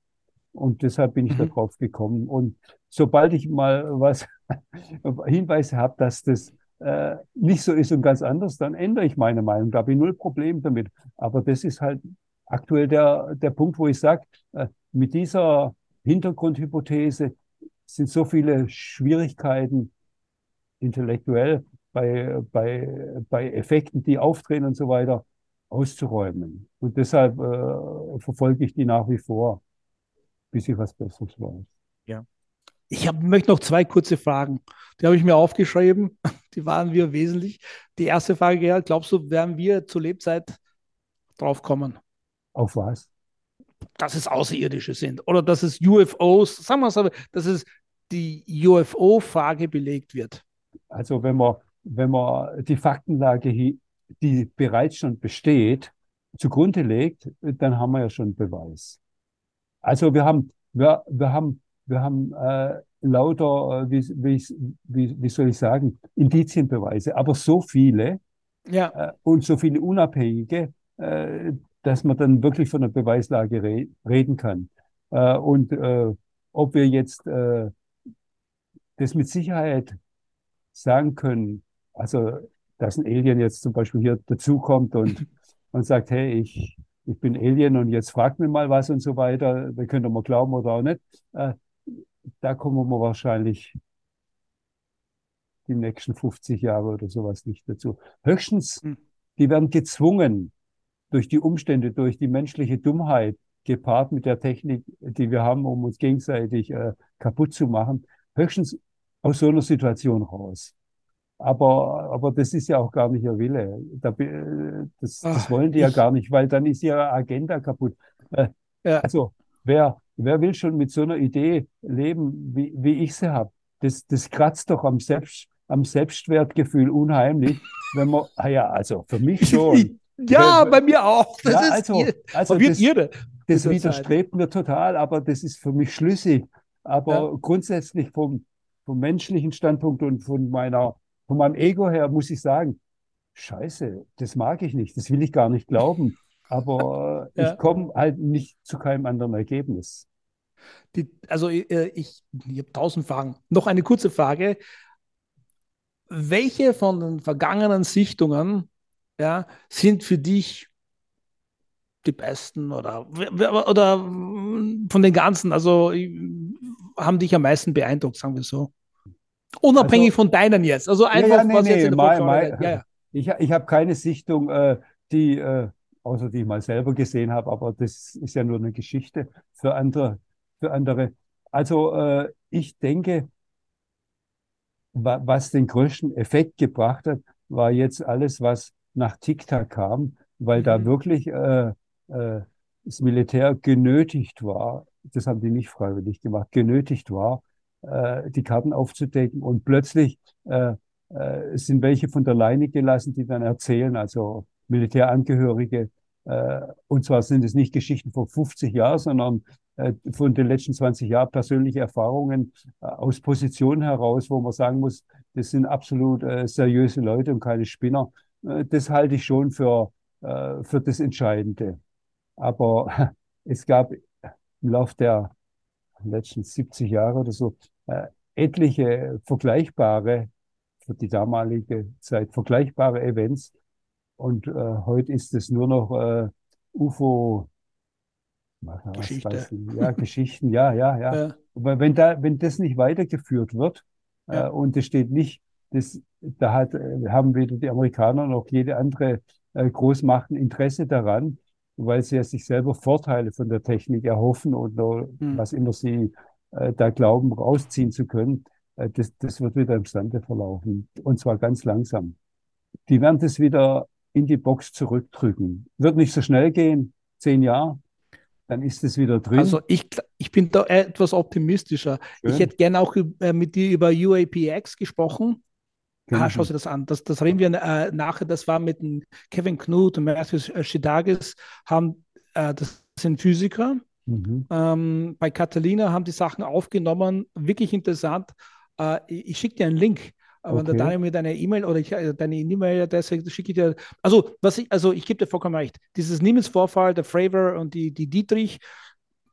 Und deshalb bin ich mhm. darauf gekommen. Und sobald ich mal was Hinweise habe, dass das äh, nicht so ist und ganz anders, dann ändere ich meine Meinung. Da habe ich null Problem damit. Aber das ist halt aktuell der, der Punkt, wo ich sage, äh, mit dieser Hintergrundhypothese sind so viele Schwierigkeiten intellektuell bei, bei, bei Effekten, die auftreten und so weiter, auszuräumen. Und deshalb äh, verfolge ich die nach wie vor bis ich was Besseres weiß. Ja. Ich hab, möchte noch zwei kurze Fragen. Die habe ich mir aufgeschrieben. Die waren wir wesentlich. Die erste Frage, Gerhard, glaubst du, werden wir zur Lebzeit drauf kommen? Auf was? Dass es Außerirdische sind oder dass es UFOs, sagen wir es aber, dass es die UFO-Frage belegt wird. Also wenn man, wenn man die Faktenlage, die bereits schon besteht, zugrunde legt, dann haben wir ja schon Beweis. Also wir haben, wir, wir haben, wir haben äh, lauter, äh, wie, wie, wie, wie soll ich sagen, Indizienbeweise, aber so viele ja. äh, und so viele unabhängige, äh, dass man dann wirklich von der Beweislage re reden kann. Äh, und äh, ob wir jetzt äh, das mit Sicherheit sagen können, also dass ein Alien jetzt zum Beispiel hier dazukommt und, und sagt, hey, ich, ich bin Alien und jetzt fragt mir mal was und so weiter, da könnt ihr mal glauben oder auch nicht. Äh, da kommen wir wahrscheinlich die nächsten 50 Jahre oder sowas nicht dazu. Höchstens, hm. die werden gezwungen durch die Umstände, durch die menschliche Dummheit, gepaart mit der Technik, die wir haben, um uns gegenseitig äh, kaputt zu machen, höchstens aus so einer Situation raus. Aber, aber das ist ja auch gar nicht ihr Wille. Da, das, das wollen die ja gar nicht, weil dann ist ihre Agenda kaputt. Äh, ja. Also, wer, wer will schon mit so einer Idee leben, wie, wie ich sie habe? Das, das kratzt doch am, Selbst, am Selbstwertgefühl unheimlich, wenn man, ah ja, also für mich schon. ja, bei mir auch. Das ja, also, ihr, also das, ihre, das widerstrebt mir total, aber das ist für mich schlüssig. Aber ja. grundsätzlich vom, vom menschlichen Standpunkt und von meiner von meinem Ego her muss ich sagen, scheiße, das mag ich nicht, das will ich gar nicht glauben. Aber ja. ich komme halt nicht zu keinem anderen Ergebnis. Die, also äh, ich, ich habe tausend Fragen. Noch eine kurze Frage. Welche von den vergangenen Sichtungen ja, sind für dich die besten oder, oder von den ganzen, also haben dich am meisten beeindruckt, sagen wir so? Unabhängig also, von deinen jetzt. Also einfach, ja, ja, nee, was nee, jetzt in der mein, mein, ja, Ich, ich habe keine Sichtung, äh, die, äh, außer die ich mal selber gesehen habe, aber das ist ja nur eine Geschichte für andere. Für andere. Also äh, ich denke, wa was den größten Effekt gebracht hat, war jetzt alles, was nach TikTok kam, weil mhm. da wirklich äh, äh, das Militär genötigt war, das haben die nicht freiwillig gemacht, genötigt war, äh, die Karten aufzudecken. Und plötzlich äh, äh, sind welche von der Leine gelassen, die dann erzählen, also Militärangehörige. Äh, und zwar sind es nicht Geschichten von 50 Jahren, sondern äh, von den letzten 20 Jahren persönliche Erfahrungen äh, aus Positionen heraus, wo man sagen muss, das sind absolut äh, seriöse Leute und keine Spinner. Äh, das halte ich schon für, äh, für das Entscheidende. Aber es gab im Laufe der letzten 70 Jahre oder so äh, etliche vergleichbare, für die damalige Zeit vergleichbare Events. Und äh, heute ist es nur noch äh, UFO. Geschichte. Ja, Geschichten, ja, ja, ja. ja. Aber wenn da, wenn das nicht weitergeführt wird äh, ja. äh, und es steht nicht, das, da hat, äh, haben weder die Amerikaner noch jede andere äh, Großmacht ein Interesse daran, weil sie ja sich selber Vorteile von der Technik erhoffen oder hm. was immer sie da glauben, rausziehen zu können. Äh, das, das wird wieder im Sande verlaufen und zwar ganz langsam. Die werden das wieder in die Box zurückdrücken. Wird nicht so schnell gehen, zehn Jahre, dann ist es wieder drin. Also ich, ich bin da etwas optimistischer. Schön. Ich hätte gerne auch äh, mit dir über UAPX gesprochen. Ah, schau dir das an. Das, das reden wir äh, nachher. Das war mit Kevin Knut und Matthew Shidagis. Haben, äh, das sind Physiker. Mhm. Ähm, bei Catalina haben die Sachen aufgenommen. Wirklich interessant. Äh, ich, ich schicke dir einen Link. Aber okay. wenn der Daniel mir deine E-Mail oder ich, äh, deine E-Mail-Adresse schicke ich dir. Also, was ich, also ich gebe dir vollkommen recht. Dieses Niemens-Vorfall, der Fravor und die, die Dietrich,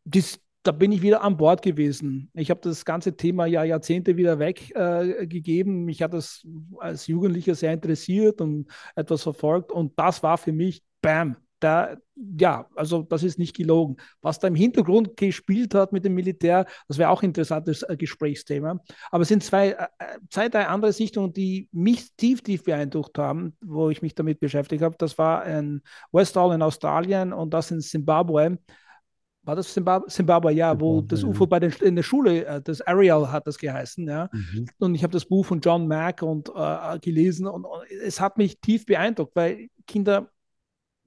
das, da bin ich wieder an Bord gewesen. Ich habe das ganze Thema ja Jahrzehnte wieder weggegeben. Äh, Mich hat das als Jugendlicher sehr interessiert und etwas verfolgt. Und das war für mich, bam, da, ja, also das ist nicht gelogen. Was da im Hintergrund gespielt hat mit dem Militär, das wäre auch ein interessantes äh, Gesprächsthema. Aber es sind zwei, äh, äh, zwei, drei andere Sichtungen, die mich tief, tief beeindruckt haben, wo ich mich damit beschäftigt habe. Das war in Westall in Australien und das in Zimbabwe. War das Zimbabwe? Zimbabwe, ja, wo das UFO bei den, in der Schule, das Ariel hat das geheißen, ja. Mhm. Und ich habe das Buch von John Mack und äh, gelesen und, und es hat mich tief beeindruckt, weil Kinder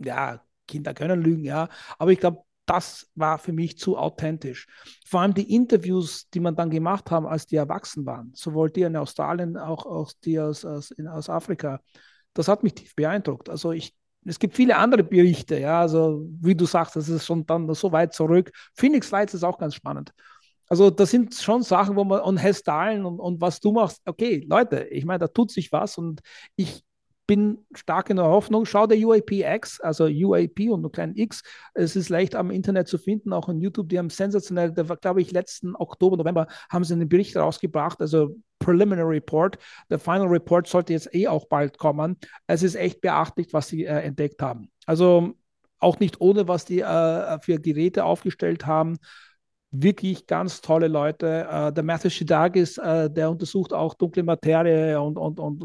ja, Kinder können lügen, ja, aber ich glaube, das war für mich zu authentisch. Vor allem die Interviews, die man dann gemacht haben, als die erwachsen waren, sowohl die in Australien, auch, auch die aus, aus, in, aus Afrika, das hat mich tief beeindruckt. Also ich, es gibt viele andere Berichte, ja, also wie du sagst, das ist schon dann so weit zurück. Phoenix Lights ist auch ganz spannend. Also das sind schon Sachen, wo man, und Hestalen und, und was du machst, okay, Leute, ich meine, da tut sich was und ich bin stark in der Hoffnung. Schau der UAP X, also UAP und nur klein X. Es ist leicht am Internet zu finden, auch on YouTube. Die haben sensationell, da war, glaube ich, letzten Oktober, November haben sie einen Bericht rausgebracht, also Preliminary Report. Der Final Report sollte jetzt eh auch bald kommen. Es ist echt beachtlich, was sie äh, entdeckt haben. Also auch nicht ohne, was die äh, für Geräte aufgestellt haben wirklich ganz tolle Leute. Uh, der Matthew Shidagis, uh, der untersucht auch dunkle Materie und, und, und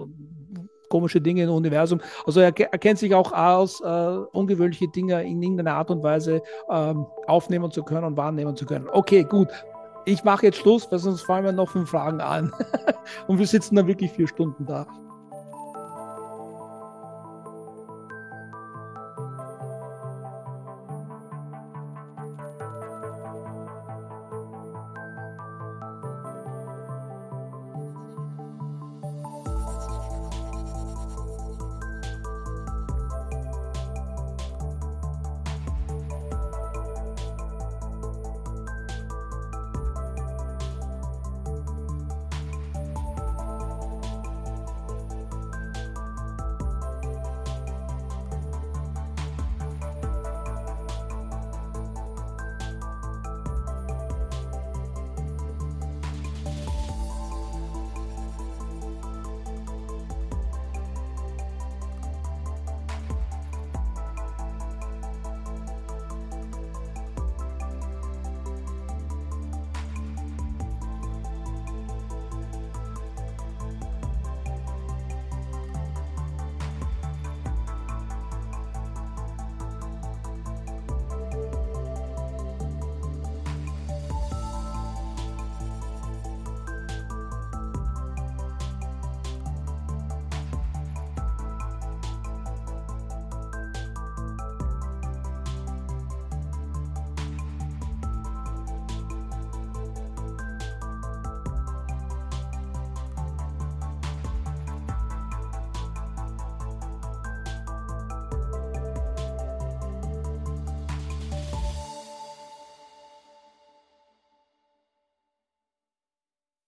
komische Dinge im Universum. Also er, er kennt sich auch aus, äh, ungewöhnliche Dinge in irgendeiner Art und Weise ähm, aufnehmen zu können und wahrnehmen zu können. Okay, gut. Ich mache jetzt Schluss, weil sonst fallen wir noch fünf Fragen an. und wir sitzen dann wirklich vier Stunden da.